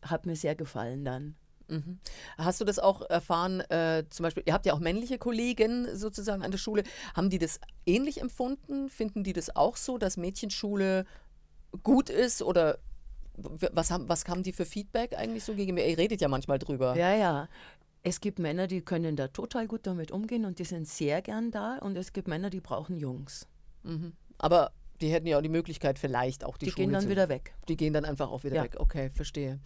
Hat mir sehr gefallen dann. Mhm. Hast du das auch erfahren, äh, zum Beispiel, ihr habt ja auch männliche Kollegen sozusagen an der Schule, haben die das ähnlich empfunden? Finden die das auch so, dass Mädchenschule gut ist oder was haben, was haben die für Feedback eigentlich so gegen mir? Ihr redet ja manchmal drüber. Ja, ja. Es gibt Männer, die können da total gut damit umgehen und die sind sehr gern da und es gibt Männer, die brauchen Jungs. Mhm. Aber die hätten ja auch die Möglichkeit, vielleicht auch die, die Schule gehen dann zu, wieder weg. Die gehen dann einfach auch wieder ja. weg. Okay, verstehe.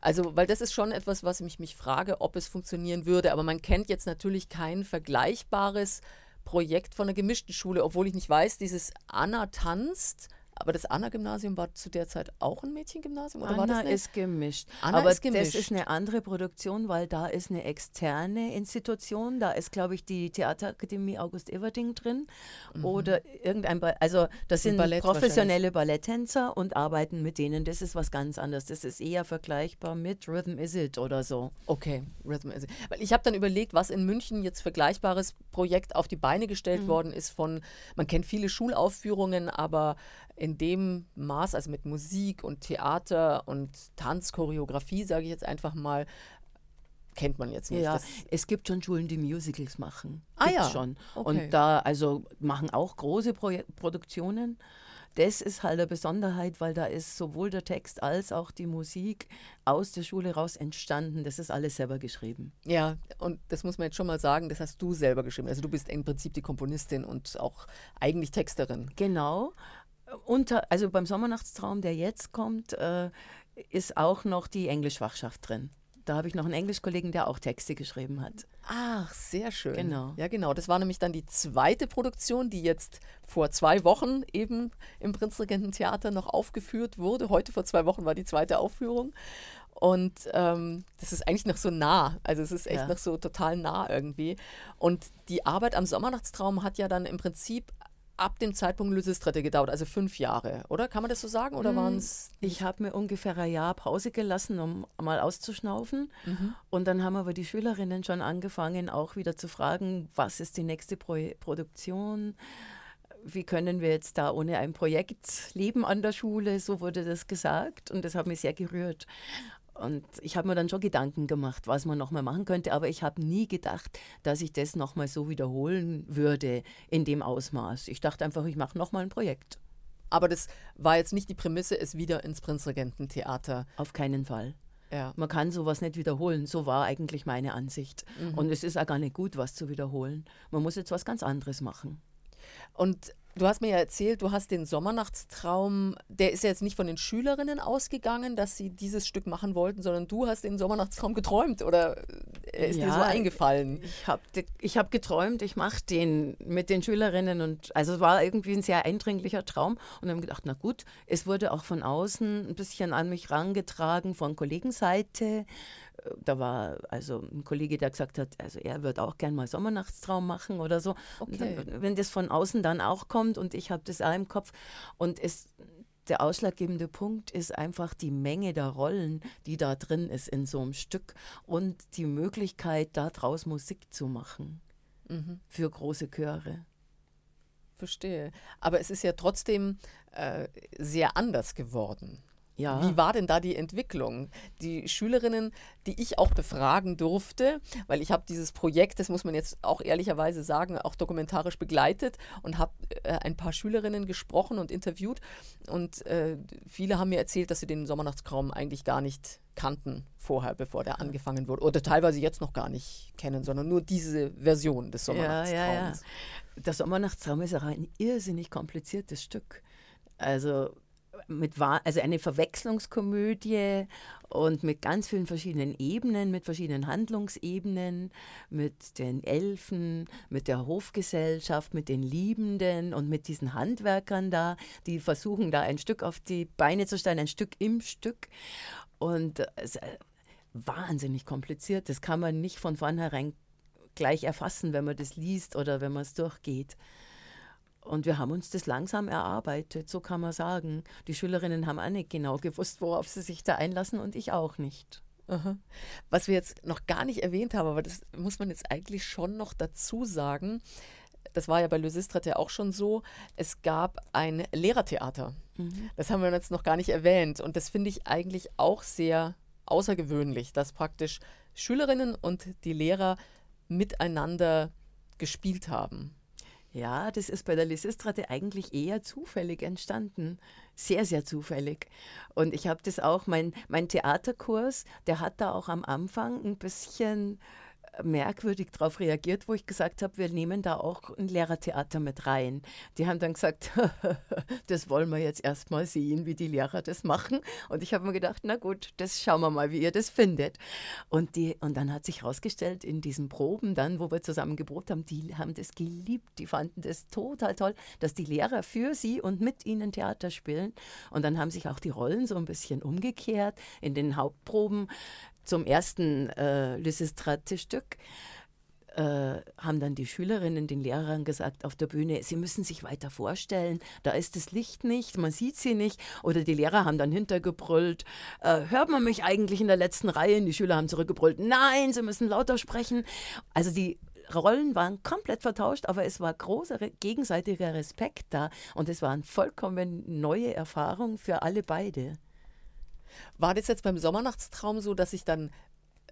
Also, weil das ist schon etwas, was ich mich frage, ob es funktionieren würde. Aber man kennt jetzt natürlich kein vergleichbares Projekt von einer gemischten Schule, obwohl ich nicht weiß, dieses Anna tanzt aber das Anna-Gymnasium war zu der Zeit auch ein Mädchengymnasium? Oder Anna war das eine? ist gemischt. Anna aber ist gemischt. das ist eine andere Produktion, weil da ist eine externe Institution. Da ist, glaube ich, die Theaterakademie August Everding drin. Mhm. Oder irgendein, ba also das sind Ballett professionelle Balletttänzer und arbeiten mit denen. Das ist was ganz anderes. Das ist eher vergleichbar mit Rhythm Is It oder so. Okay, Rhythm Is It. Weil ich habe dann überlegt, was in München jetzt vergleichbares Projekt auf die Beine gestellt mhm. worden ist von, man kennt viele Schulaufführungen, aber in dem Maß, also mit Musik und Theater und Tanz, Choreografie, sage ich jetzt einfach mal, kennt man jetzt nicht. Ja, es gibt schon Schulen, die Musicals machen. Ah Gibt's ja. schon. Okay. Und da also machen auch große Pro Produktionen. Das ist halt eine Besonderheit, weil da ist sowohl der Text als auch die Musik aus der Schule raus entstanden. Das ist alles selber geschrieben. Ja, und das muss man jetzt schon mal sagen, das hast du selber geschrieben. Also du bist im Prinzip die Komponistin und auch eigentlich Texterin. Genau, unter, also beim Sommernachtstraum, der jetzt kommt, äh, ist auch noch die Englischfachschaft drin. Da habe ich noch einen Englischkollegen, der auch Texte geschrieben hat. Ach, sehr schön. Genau. Ja, genau. Das war nämlich dann die zweite Produktion, die jetzt vor zwei Wochen eben im Prinzregententheater noch aufgeführt wurde. Heute vor zwei Wochen war die zweite Aufführung. Und ähm, das ist eigentlich noch so nah. Also es ist echt ja. noch so total nah irgendwie. Und die Arbeit am Sommernachtstraum hat ja dann im Prinzip ab dem Zeitpunkt Lysistrate gedauert, also fünf Jahre, oder? Kann man das so sagen? Oder hm, waren es. Ich habe mir ungefähr ein Jahr Pause gelassen, um mal auszuschnaufen. Mhm. Und dann haben aber die Schülerinnen schon angefangen, auch wieder zu fragen, was ist die nächste Pro Produktion? Wie können wir jetzt da ohne ein Projekt leben an der Schule? So wurde das gesagt und das hat mich sehr gerührt. Und ich habe mir dann schon Gedanken gemacht, was man nochmal machen könnte, aber ich habe nie gedacht, dass ich das nochmal so wiederholen würde in dem Ausmaß. Ich dachte einfach, ich mache nochmal ein Projekt. Aber das war jetzt nicht die Prämisse, es wieder ins Prinzregententheater. Auf keinen Fall. Ja. Man kann sowas nicht wiederholen. So war eigentlich meine Ansicht. Mhm. Und es ist auch gar nicht gut, was zu wiederholen. Man muss jetzt was ganz anderes machen. Und Du hast mir ja erzählt, du hast den Sommernachtstraum, der ist ja jetzt nicht von den Schülerinnen ausgegangen, dass sie dieses Stück machen wollten, sondern du hast den Sommernachtstraum geträumt oder äh, ist ja, dir so eingefallen? Ich habe ich hab geträumt, ich mache den mit den Schülerinnen und also es war irgendwie ein sehr eindringlicher Traum und haben gedacht, na gut, es wurde auch von außen ein bisschen an mich rangetragen von Kollegenseite da war also ein Kollege, der gesagt hat, also er wird auch gern mal Sommernachtstraum machen oder so. Okay. Dann, wenn das von außen dann auch kommt und ich habe das auch im Kopf und es der ausschlaggebende Punkt ist einfach die Menge der Rollen, die da drin ist in so einem Stück und die Möglichkeit, daraus Musik zu machen mhm. für große Chöre. Verstehe. Aber es ist ja trotzdem äh, sehr anders geworden. Ja. Wie war denn da die Entwicklung? Die Schülerinnen, die ich auch befragen durfte, weil ich habe dieses Projekt, das muss man jetzt auch ehrlicherweise sagen, auch dokumentarisch begleitet und habe äh, ein paar Schülerinnen gesprochen und interviewt und äh, viele haben mir erzählt, dass sie den Sommernachtskraum eigentlich gar nicht kannten vorher, bevor der angefangen wurde oder teilweise jetzt noch gar nicht kennen, sondern nur diese Version des Sommernachtstraums. Ja, ja, ja. Der Sommernachtstraum ist auch ein irrsinnig kompliziertes Stück. Also mit, also eine Verwechslungskomödie und mit ganz vielen verschiedenen Ebenen, mit verschiedenen Handlungsebenen, mit den Elfen, mit der Hofgesellschaft, mit den Liebenden und mit diesen Handwerkern da, die versuchen da ein Stück auf die Beine zu stellen, ein Stück im Stück. Und es ist wahnsinnig kompliziert. Das kann man nicht von vornherein gleich erfassen, wenn man das liest oder wenn man es durchgeht. Und wir haben uns das langsam erarbeitet, so kann man sagen. Die Schülerinnen haben auch nicht genau gewusst, worauf sie sich da einlassen und ich auch nicht. Aha. Was wir jetzt noch gar nicht erwähnt haben, aber das muss man jetzt eigentlich schon noch dazu sagen, das war ja bei Lysistrat ja auch schon so, es gab ein Lehrertheater. Mhm. Das haben wir jetzt noch gar nicht erwähnt. Und das finde ich eigentlich auch sehr außergewöhnlich, dass praktisch Schülerinnen und die Lehrer miteinander gespielt haben. Ja, das ist bei der Lysistrate eigentlich eher zufällig entstanden. Sehr, sehr zufällig. Und ich habe das auch, mein, mein Theaterkurs, der hat da auch am Anfang ein bisschen merkwürdig darauf reagiert, wo ich gesagt habe, wir nehmen da auch ein Lehrertheater mit rein. Die haben dann gesagt, das wollen wir jetzt erstmal sehen, wie die Lehrer das machen. Und ich habe mir gedacht, na gut, das schauen wir mal, wie ihr das findet. Und, die, und dann hat sich herausgestellt, in diesen Proben dann, wo wir zusammen geprobt haben, die haben das geliebt. Die fanden das total toll, dass die Lehrer für sie und mit ihnen Theater spielen. Und dann haben sich auch die Rollen so ein bisschen umgekehrt. In den Hauptproben zum ersten äh, Lysistrate-Stück äh, haben dann die Schülerinnen den Lehrern gesagt auf der Bühne, sie müssen sich weiter vorstellen, da ist das Licht nicht, man sieht sie nicht. Oder die Lehrer haben dann hintergebrüllt, äh, hört man mich eigentlich in der letzten Reihe? Und die Schüler haben zurückgebrüllt, nein, sie müssen lauter sprechen. Also die Rollen waren komplett vertauscht, aber es war großer gegenseitiger Respekt da und es war eine vollkommen neue Erfahrung für alle beide. War das jetzt beim Sommernachtstraum so, dass sich dann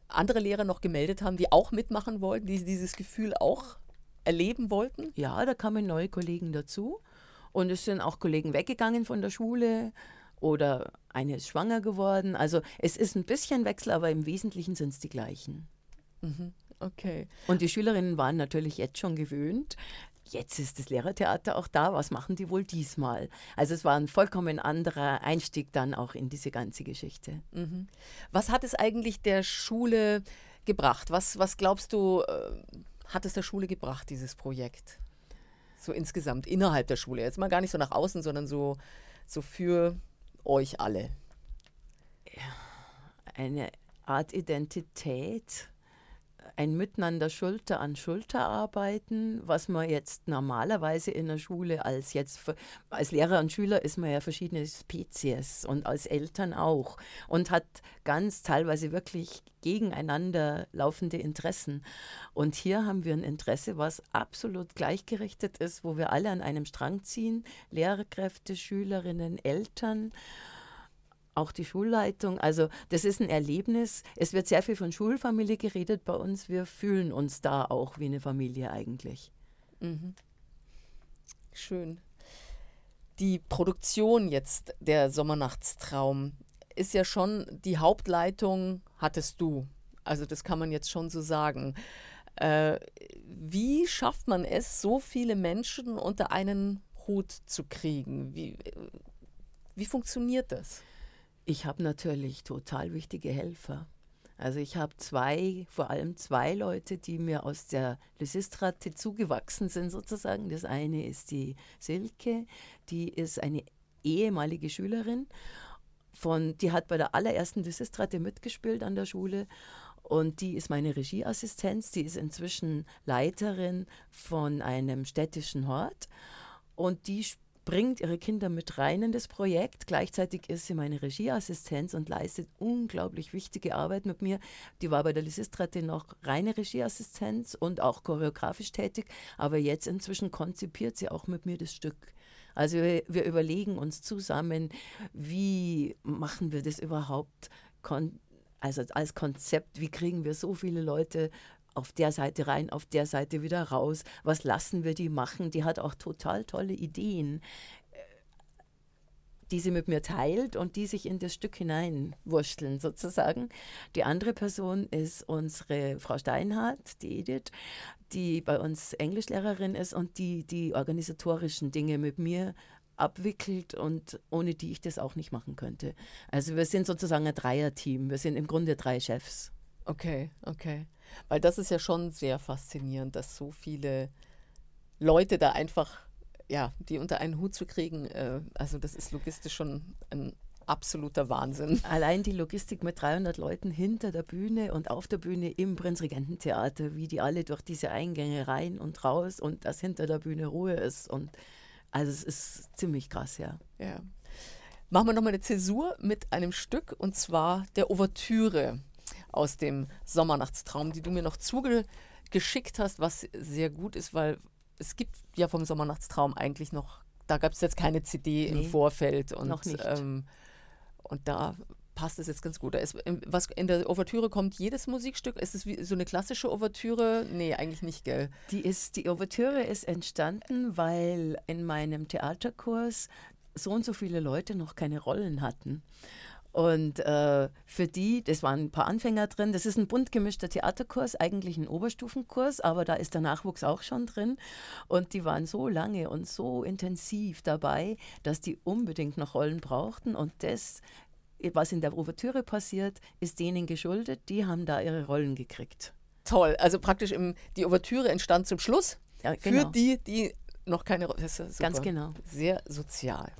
andere Lehrer noch gemeldet haben, die auch mitmachen wollten, die dieses Gefühl auch erleben wollten? Ja, da kamen neue Kollegen dazu. Und es sind auch Kollegen weggegangen von der Schule oder eine ist schwanger geworden. Also es ist ein bisschen Wechsel, aber im Wesentlichen sind es die gleichen. Mhm. Okay. Und die Schülerinnen waren natürlich jetzt schon gewöhnt, jetzt ist das Lehrertheater auch da, was machen die wohl diesmal? Also es war ein vollkommen anderer Einstieg dann auch in diese ganze Geschichte. Mhm. Was hat es eigentlich der Schule gebracht? Was, was glaubst du, äh, hat es der Schule gebracht, dieses Projekt? So insgesamt, innerhalb der Schule. Jetzt mal gar nicht so nach außen, sondern so, so für euch alle. Ja, eine Art Identität ein Miteinander Schulter an Schulter arbeiten, was man jetzt normalerweise in der Schule als jetzt als Lehrer und Schüler ist man ja verschiedene Spezies und als Eltern auch und hat ganz teilweise wirklich gegeneinander laufende Interessen. Und hier haben wir ein Interesse, was absolut gleichgerichtet ist, wo wir alle an einem Strang ziehen, Lehrkräfte, Schülerinnen, Eltern auch die Schulleitung. Also das ist ein Erlebnis. Es wird sehr viel von Schulfamilie geredet bei uns. Wir fühlen uns da auch wie eine Familie eigentlich. Mhm. Schön. Die Produktion jetzt der Sommernachtstraum ist ja schon die Hauptleitung hattest du. Also das kann man jetzt schon so sagen. Äh, wie schafft man es, so viele Menschen unter einen Hut zu kriegen? Wie, wie funktioniert das? Ich habe natürlich total wichtige Helfer. Also ich habe zwei, vor allem zwei Leute, die mir aus der Lysistrate zugewachsen sind sozusagen. Das eine ist die Silke, die ist eine ehemalige Schülerin von, die hat bei der allerersten Lysistrate mitgespielt an der Schule und die ist meine Regieassistenz. Die ist inzwischen Leiterin von einem städtischen Hort und die spielt bringt ihre Kinder mit rein in das Projekt. Gleichzeitig ist sie meine Regieassistenz und leistet unglaublich wichtige Arbeit mit mir. Die war bei der Lysistrate noch reine Regieassistenz und auch choreografisch tätig, aber jetzt inzwischen konzipiert sie auch mit mir das Stück. Also wir, wir überlegen uns zusammen, wie machen wir das überhaupt also als Konzept, wie kriegen wir so viele Leute auf der Seite rein, auf der Seite wieder raus. Was lassen wir die machen? Die hat auch total tolle Ideen, äh, die sie mit mir teilt und die sich in das Stück hineinwursteln sozusagen. Die andere Person ist unsere Frau Steinhardt, die Edith, die bei uns Englischlehrerin ist und die die organisatorischen Dinge mit mir abwickelt und ohne die ich das auch nicht machen könnte. Also wir sind sozusagen ein Dreierteam. Wir sind im Grunde drei Chefs. Okay, okay. Weil das ist ja schon sehr faszinierend, dass so viele Leute da einfach, ja, die unter einen Hut zu kriegen, äh, also das ist logistisch schon ein absoluter Wahnsinn. Allein die Logistik mit 300 Leuten hinter der Bühne und auf der Bühne im Prinzregententheater, wie die alle durch diese Eingänge rein und raus und dass hinter der Bühne Ruhe ist und also es ist ziemlich krass, ja. Ja. Machen wir nochmal eine Zäsur mit einem Stück und zwar der Ouvertüre aus dem Sommernachtstraum, die du mir noch zugeschickt hast, was sehr gut ist, weil es gibt ja vom Sommernachtstraum eigentlich noch, da gab es jetzt keine CD nee, im Vorfeld und, noch nicht. Ähm, und da passt es jetzt ganz gut. Ist, was in der Ouvertüre kommt jedes Musikstück. Ist es wie so eine klassische Ouvertüre? Nee, eigentlich nicht, gell? Die, ist, die Ouvertüre ist entstanden, weil in meinem Theaterkurs so und so viele Leute noch keine Rollen hatten. Und äh, für die, das waren ein paar Anfänger drin, das ist ein bunt gemischter Theaterkurs, eigentlich ein Oberstufenkurs, aber da ist der Nachwuchs auch schon drin. Und die waren so lange und so intensiv dabei, dass die unbedingt noch Rollen brauchten. Und das, was in der Ouvertüre passiert, ist denen geschuldet. Die haben da ihre Rollen gekriegt. Toll, also praktisch im, die Ouvertüre entstand zum Schluss ja, genau. für die, die noch keine Rolle. Ganz genau. Sehr sozial.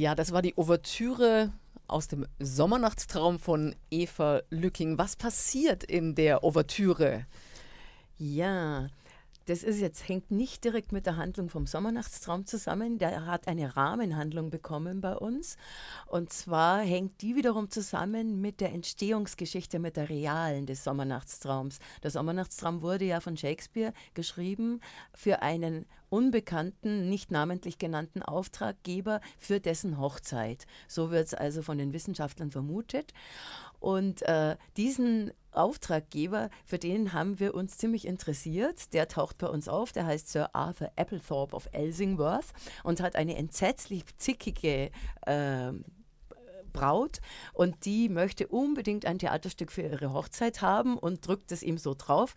Ja, das war die Ouvertüre aus dem Sommernachtstraum von Eva Lücking. Was passiert in der Ouvertüre? Ja, das ist jetzt, hängt nicht direkt mit der Handlung vom Sommernachtstraum zusammen. Der hat eine Rahmenhandlung bekommen bei uns. Und zwar hängt die wiederum zusammen mit der Entstehungsgeschichte, mit der realen des Sommernachtstraums. Der Sommernachtstraum wurde ja von Shakespeare geschrieben für einen unbekannten, nicht namentlich genannten Auftraggeber für dessen Hochzeit. So wird es also von den Wissenschaftlern vermutet. Und äh, diesen Auftraggeber, für den haben wir uns ziemlich interessiert. Der taucht bei uns auf, der heißt Sir Arthur Applethorpe of Elsingworth und hat eine entsetzlich zickige äh, Braut und die möchte unbedingt ein Theaterstück für ihre Hochzeit haben und drückt es ihm so drauf.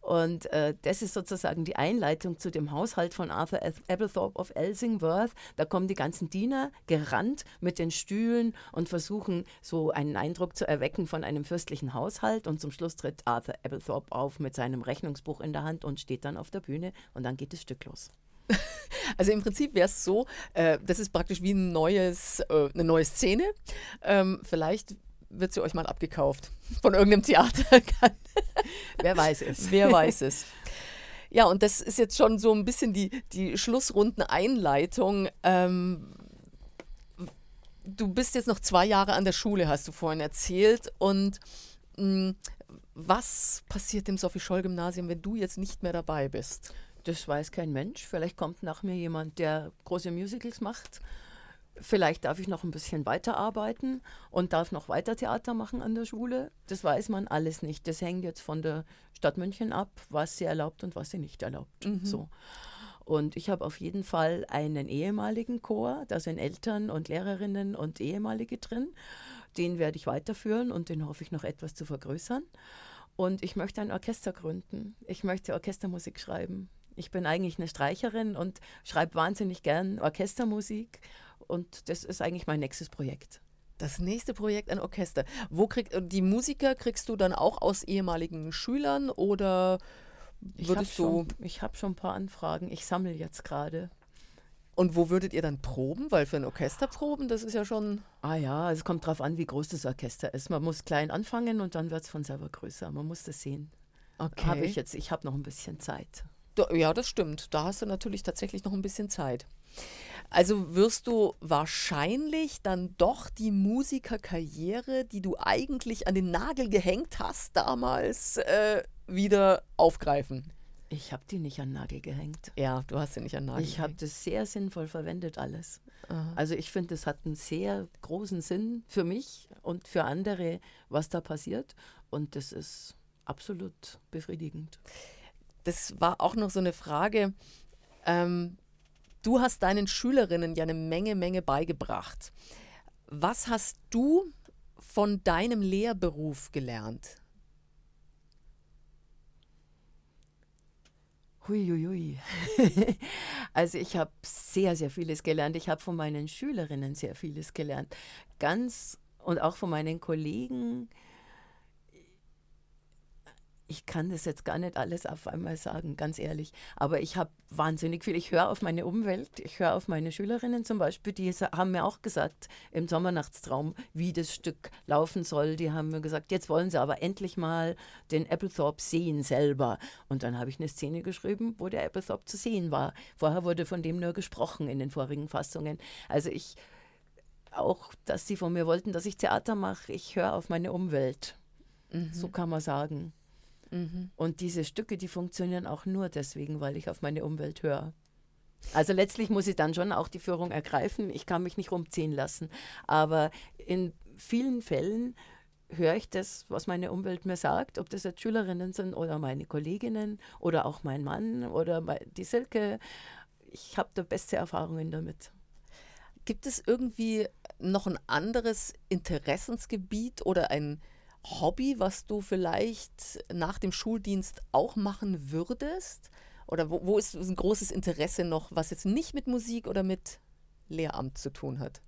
Und äh, das ist sozusagen die Einleitung zu dem Haushalt von Arthur Applethorpe of Elsingworth. Da kommen die ganzen Diener gerannt mit den Stühlen und versuchen so einen Eindruck zu erwecken von einem fürstlichen Haushalt. Und zum Schluss tritt Arthur Applethorpe auf mit seinem Rechnungsbuch in der Hand und steht dann auf der Bühne und dann geht das Stück los. Also im Prinzip wäre es so, äh, das ist praktisch wie ein neues, äh, eine neue Szene. Ähm, vielleicht wird sie euch mal abgekauft von irgendeinem Theater. Wer weiß es. Wer weiß es. Ja, und das ist jetzt schon so ein bisschen die, die Schlussrunden-Einleitung. Ähm, du bist jetzt noch zwei Jahre an der Schule, hast du vorhin erzählt. Und mh, mm, was passiert im Sophie-Scholl-Gymnasium, wenn du jetzt nicht mehr dabei bist? Das weiß kein Mensch. Vielleicht kommt nach mir jemand, der große Musicals macht. Vielleicht darf ich noch ein bisschen weiterarbeiten und darf noch weiter Theater machen an der Schule. Das weiß man alles nicht. Das hängt jetzt von der Stadt München ab, was sie erlaubt und was sie nicht erlaubt. Mhm. So. Und ich habe auf jeden Fall einen ehemaligen Chor, da sind Eltern und Lehrerinnen und ehemalige drin. Den werde ich weiterführen und den hoffe ich noch etwas zu vergrößern. Und ich möchte ein Orchester gründen. Ich möchte Orchestermusik schreiben. Ich bin eigentlich eine Streicherin und schreibe wahnsinnig gern Orchestermusik und das ist eigentlich mein nächstes Projekt. Das nächste Projekt ein Orchester. Wo kriegt die Musiker kriegst du dann auch aus ehemaligen Schülern oder würdest du? ich habe schon ein paar Anfragen. Ich sammle jetzt gerade. Und wo würdet ihr dann proben? Weil für ein Orchester proben, das ist ja schon. Ah ja, es kommt darauf an, wie groß das Orchester ist. Man muss klein anfangen und dann wird es von selber größer. Man muss das sehen. Okay. Habe ich jetzt, ich habe noch ein bisschen Zeit. Ja, das stimmt. Da hast du natürlich tatsächlich noch ein bisschen Zeit. Also wirst du wahrscheinlich dann doch die Musikerkarriere, die du eigentlich an den Nagel gehängt hast damals, äh, wieder aufgreifen. Ich habe die nicht an den Nagel gehängt. Ja, du hast sie nicht an den Nagel Ich habe das sehr sinnvoll verwendet alles. Aha. Also ich finde, es hat einen sehr großen Sinn für mich und für andere, was da passiert. Und das ist absolut befriedigend das war auch noch so eine Frage. Ähm, du hast deinen Schülerinnen ja eine Menge, Menge beigebracht. Was hast du von deinem Lehrberuf gelernt? Huiuiui. also ich habe sehr, sehr vieles gelernt. Ich habe von meinen Schülerinnen sehr vieles gelernt. Ganz und auch von meinen Kollegen ich kann das jetzt gar nicht alles auf einmal sagen, ganz ehrlich. Aber ich habe wahnsinnig viel. Ich höre auf meine Umwelt, ich höre auf meine Schülerinnen zum Beispiel, die haben mir auch gesagt im Sommernachtstraum, wie das Stück laufen soll. Die haben mir gesagt, jetzt wollen sie aber endlich mal den Applethorpe sehen selber. Und dann habe ich eine Szene geschrieben, wo der Applethorpe zu sehen war. Vorher wurde von dem nur gesprochen in den vorigen Fassungen. Also ich, auch, dass sie von mir wollten, dass ich Theater mache, ich höre auf meine Umwelt. Mhm. So kann man sagen. Mhm. Und diese Stücke, die funktionieren auch nur deswegen, weil ich auf meine Umwelt höre. Also letztlich muss ich dann schon auch die Führung ergreifen. Ich kann mich nicht rumziehen lassen. Aber in vielen Fällen höre ich das, was meine Umwelt mir sagt, ob das jetzt Schülerinnen sind oder meine Kolleginnen oder auch mein Mann oder die Silke. Ich habe da beste Erfahrungen damit. Gibt es irgendwie noch ein anderes Interessensgebiet oder ein Hobby, was du vielleicht nach dem Schuldienst auch machen würdest? Oder wo, wo ist ein großes Interesse noch, was jetzt nicht mit Musik oder mit Lehramt zu tun hat?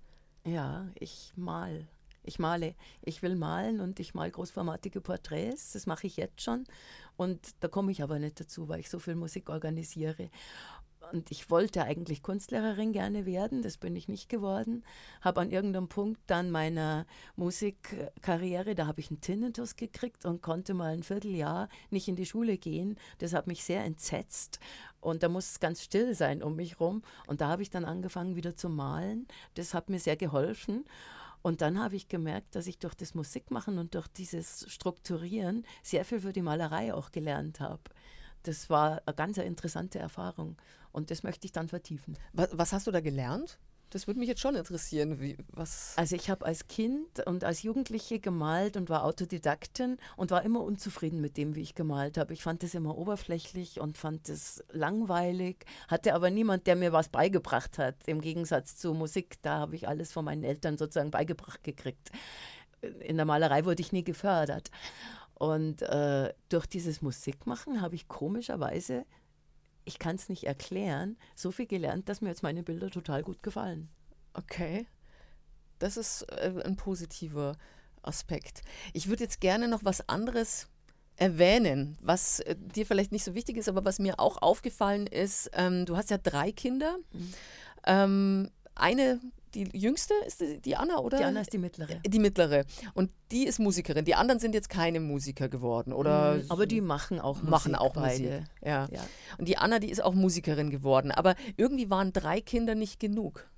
Ja, ich mal. Ich male. Ich will malen und ich male großformatige Porträts. Das mache ich jetzt schon. Und da komme ich aber nicht dazu, weil ich so viel Musik organisiere und ich wollte eigentlich Kunstlehrerin gerne werden, das bin ich nicht geworden. Habe an irgendeinem Punkt dann meiner Musikkarriere, da habe ich einen Tinnitus gekriegt und konnte mal ein Vierteljahr nicht in die Schule gehen. Das hat mich sehr entsetzt und da muss es ganz still sein um mich rum. Und da habe ich dann angefangen wieder zu malen. Das hat mir sehr geholfen. Und dann habe ich gemerkt, dass ich durch das Musikmachen und durch dieses Strukturieren sehr viel für die Malerei auch gelernt habe. Das war eine ganz interessante Erfahrung. Und das möchte ich dann vertiefen. Was, was hast du da gelernt? Das würde mich jetzt schon interessieren. Wie, was also ich habe als Kind und als Jugendliche gemalt und war Autodidaktin und war immer unzufrieden mit dem, wie ich gemalt habe. Ich fand das immer oberflächlich und fand es langweilig, hatte aber niemand, der mir was beigebracht hat. Im Gegensatz zu Musik, da habe ich alles von meinen Eltern sozusagen beigebracht gekriegt. In der Malerei wurde ich nie gefördert. Und äh, durch dieses Musikmachen habe ich komischerweise ich kann es nicht erklären, so viel gelernt, dass mir jetzt meine Bilder total gut gefallen. Okay. Das ist äh, ein positiver Aspekt. Ich würde jetzt gerne noch was anderes erwähnen, was äh, dir vielleicht nicht so wichtig ist, aber was mir auch aufgefallen ist. Ähm, du hast ja drei Kinder. Mhm. Ähm, eine die jüngste ist die Anna, oder? Die Anna ist die mittlere. Die mittlere. Und die ist Musikerin. Die anderen sind jetzt keine Musiker geworden, oder? Mhm, aber die machen auch Musik. Machen auch beide. Musik. Ja. ja. Und die Anna, die ist auch Musikerin geworden. Aber irgendwie waren drei Kinder nicht genug,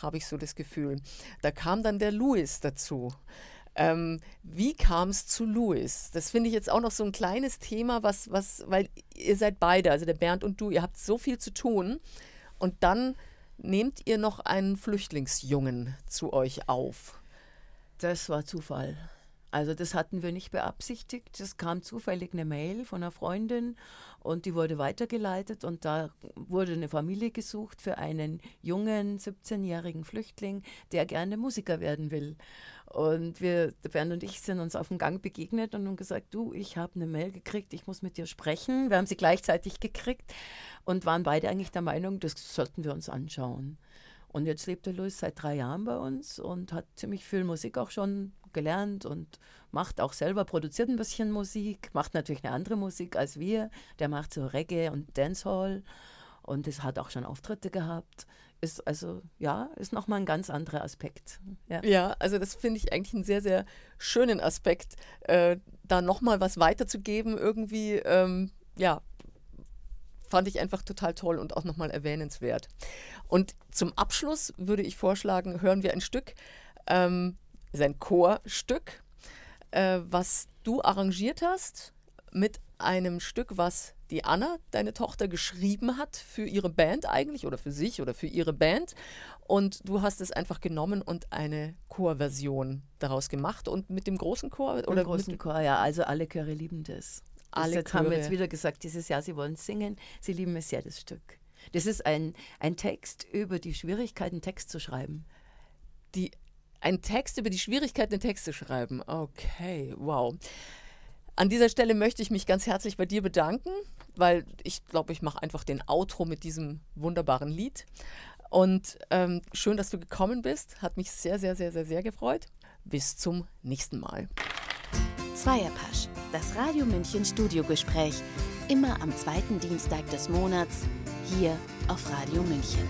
habe ich so das Gefühl. Da kam dann der Louis dazu. Ähm, wie kam es zu Louis? Das finde ich jetzt auch noch so ein kleines Thema, was, was, weil ihr seid beide, also der Bernd und du, ihr habt so viel zu tun. Und dann nehmt ihr noch einen Flüchtlingsjungen zu euch auf? Das war Zufall. Also das hatten wir nicht beabsichtigt. Es kam zufällig eine Mail von einer Freundin und die wurde weitergeleitet und da wurde eine Familie gesucht für einen jungen 17-jährigen Flüchtling, der gerne Musiker werden will. Und wir, Bernd und ich, sind uns auf dem Gang begegnet und haben gesagt, du, ich habe eine Mail gekriegt, ich muss mit dir sprechen. Wir haben sie gleichzeitig gekriegt und waren beide eigentlich der Meinung, das sollten wir uns anschauen. Und jetzt lebt der Louis seit drei Jahren bei uns und hat ziemlich viel Musik auch schon gelernt und macht auch selber, produziert ein bisschen Musik, macht natürlich eine andere Musik als wir. Der macht so Reggae und Dancehall und es hat auch schon Auftritte gehabt. Ist also, ja, ist nochmal ein ganz anderer Aspekt. Ja, ja also das finde ich eigentlich einen sehr, sehr schönen Aspekt, äh, da nochmal was weiterzugeben, irgendwie, ähm, ja, fand ich einfach total toll und auch nochmal erwähnenswert. Und zum Abschluss würde ich vorschlagen, hören wir ein Stück, ähm, ist ein Chorstück, äh, was du arrangiert hast mit einem Stück, was die Anna, deine Tochter, geschrieben hat für ihre Band eigentlich oder für sich oder für ihre Band. Und du hast es einfach genommen und eine Chorversion daraus gemacht und mit dem großen Chor oder dem großen Chor, ja, also alle Chöre lieben das. Alle jetzt haben wir jetzt wieder gesagt, dieses Jahr, sie wollen singen, sie lieben es sehr, das Stück. Das ist ein, ein Text über die Schwierigkeiten, Text zu schreiben. Die, ein Text über die Schwierigkeiten, Text zu schreiben. Okay, wow. An dieser Stelle möchte ich mich ganz herzlich bei dir bedanken, weil ich glaube, ich mache einfach den Outro mit diesem wunderbaren Lied. Und ähm, schön, dass du gekommen bist. Hat mich sehr, sehr, sehr, sehr, sehr gefreut. Bis zum nächsten Mal. Zweierpasch, das Radio München Studiogespräch. Immer am zweiten Dienstag des Monats hier auf Radio München.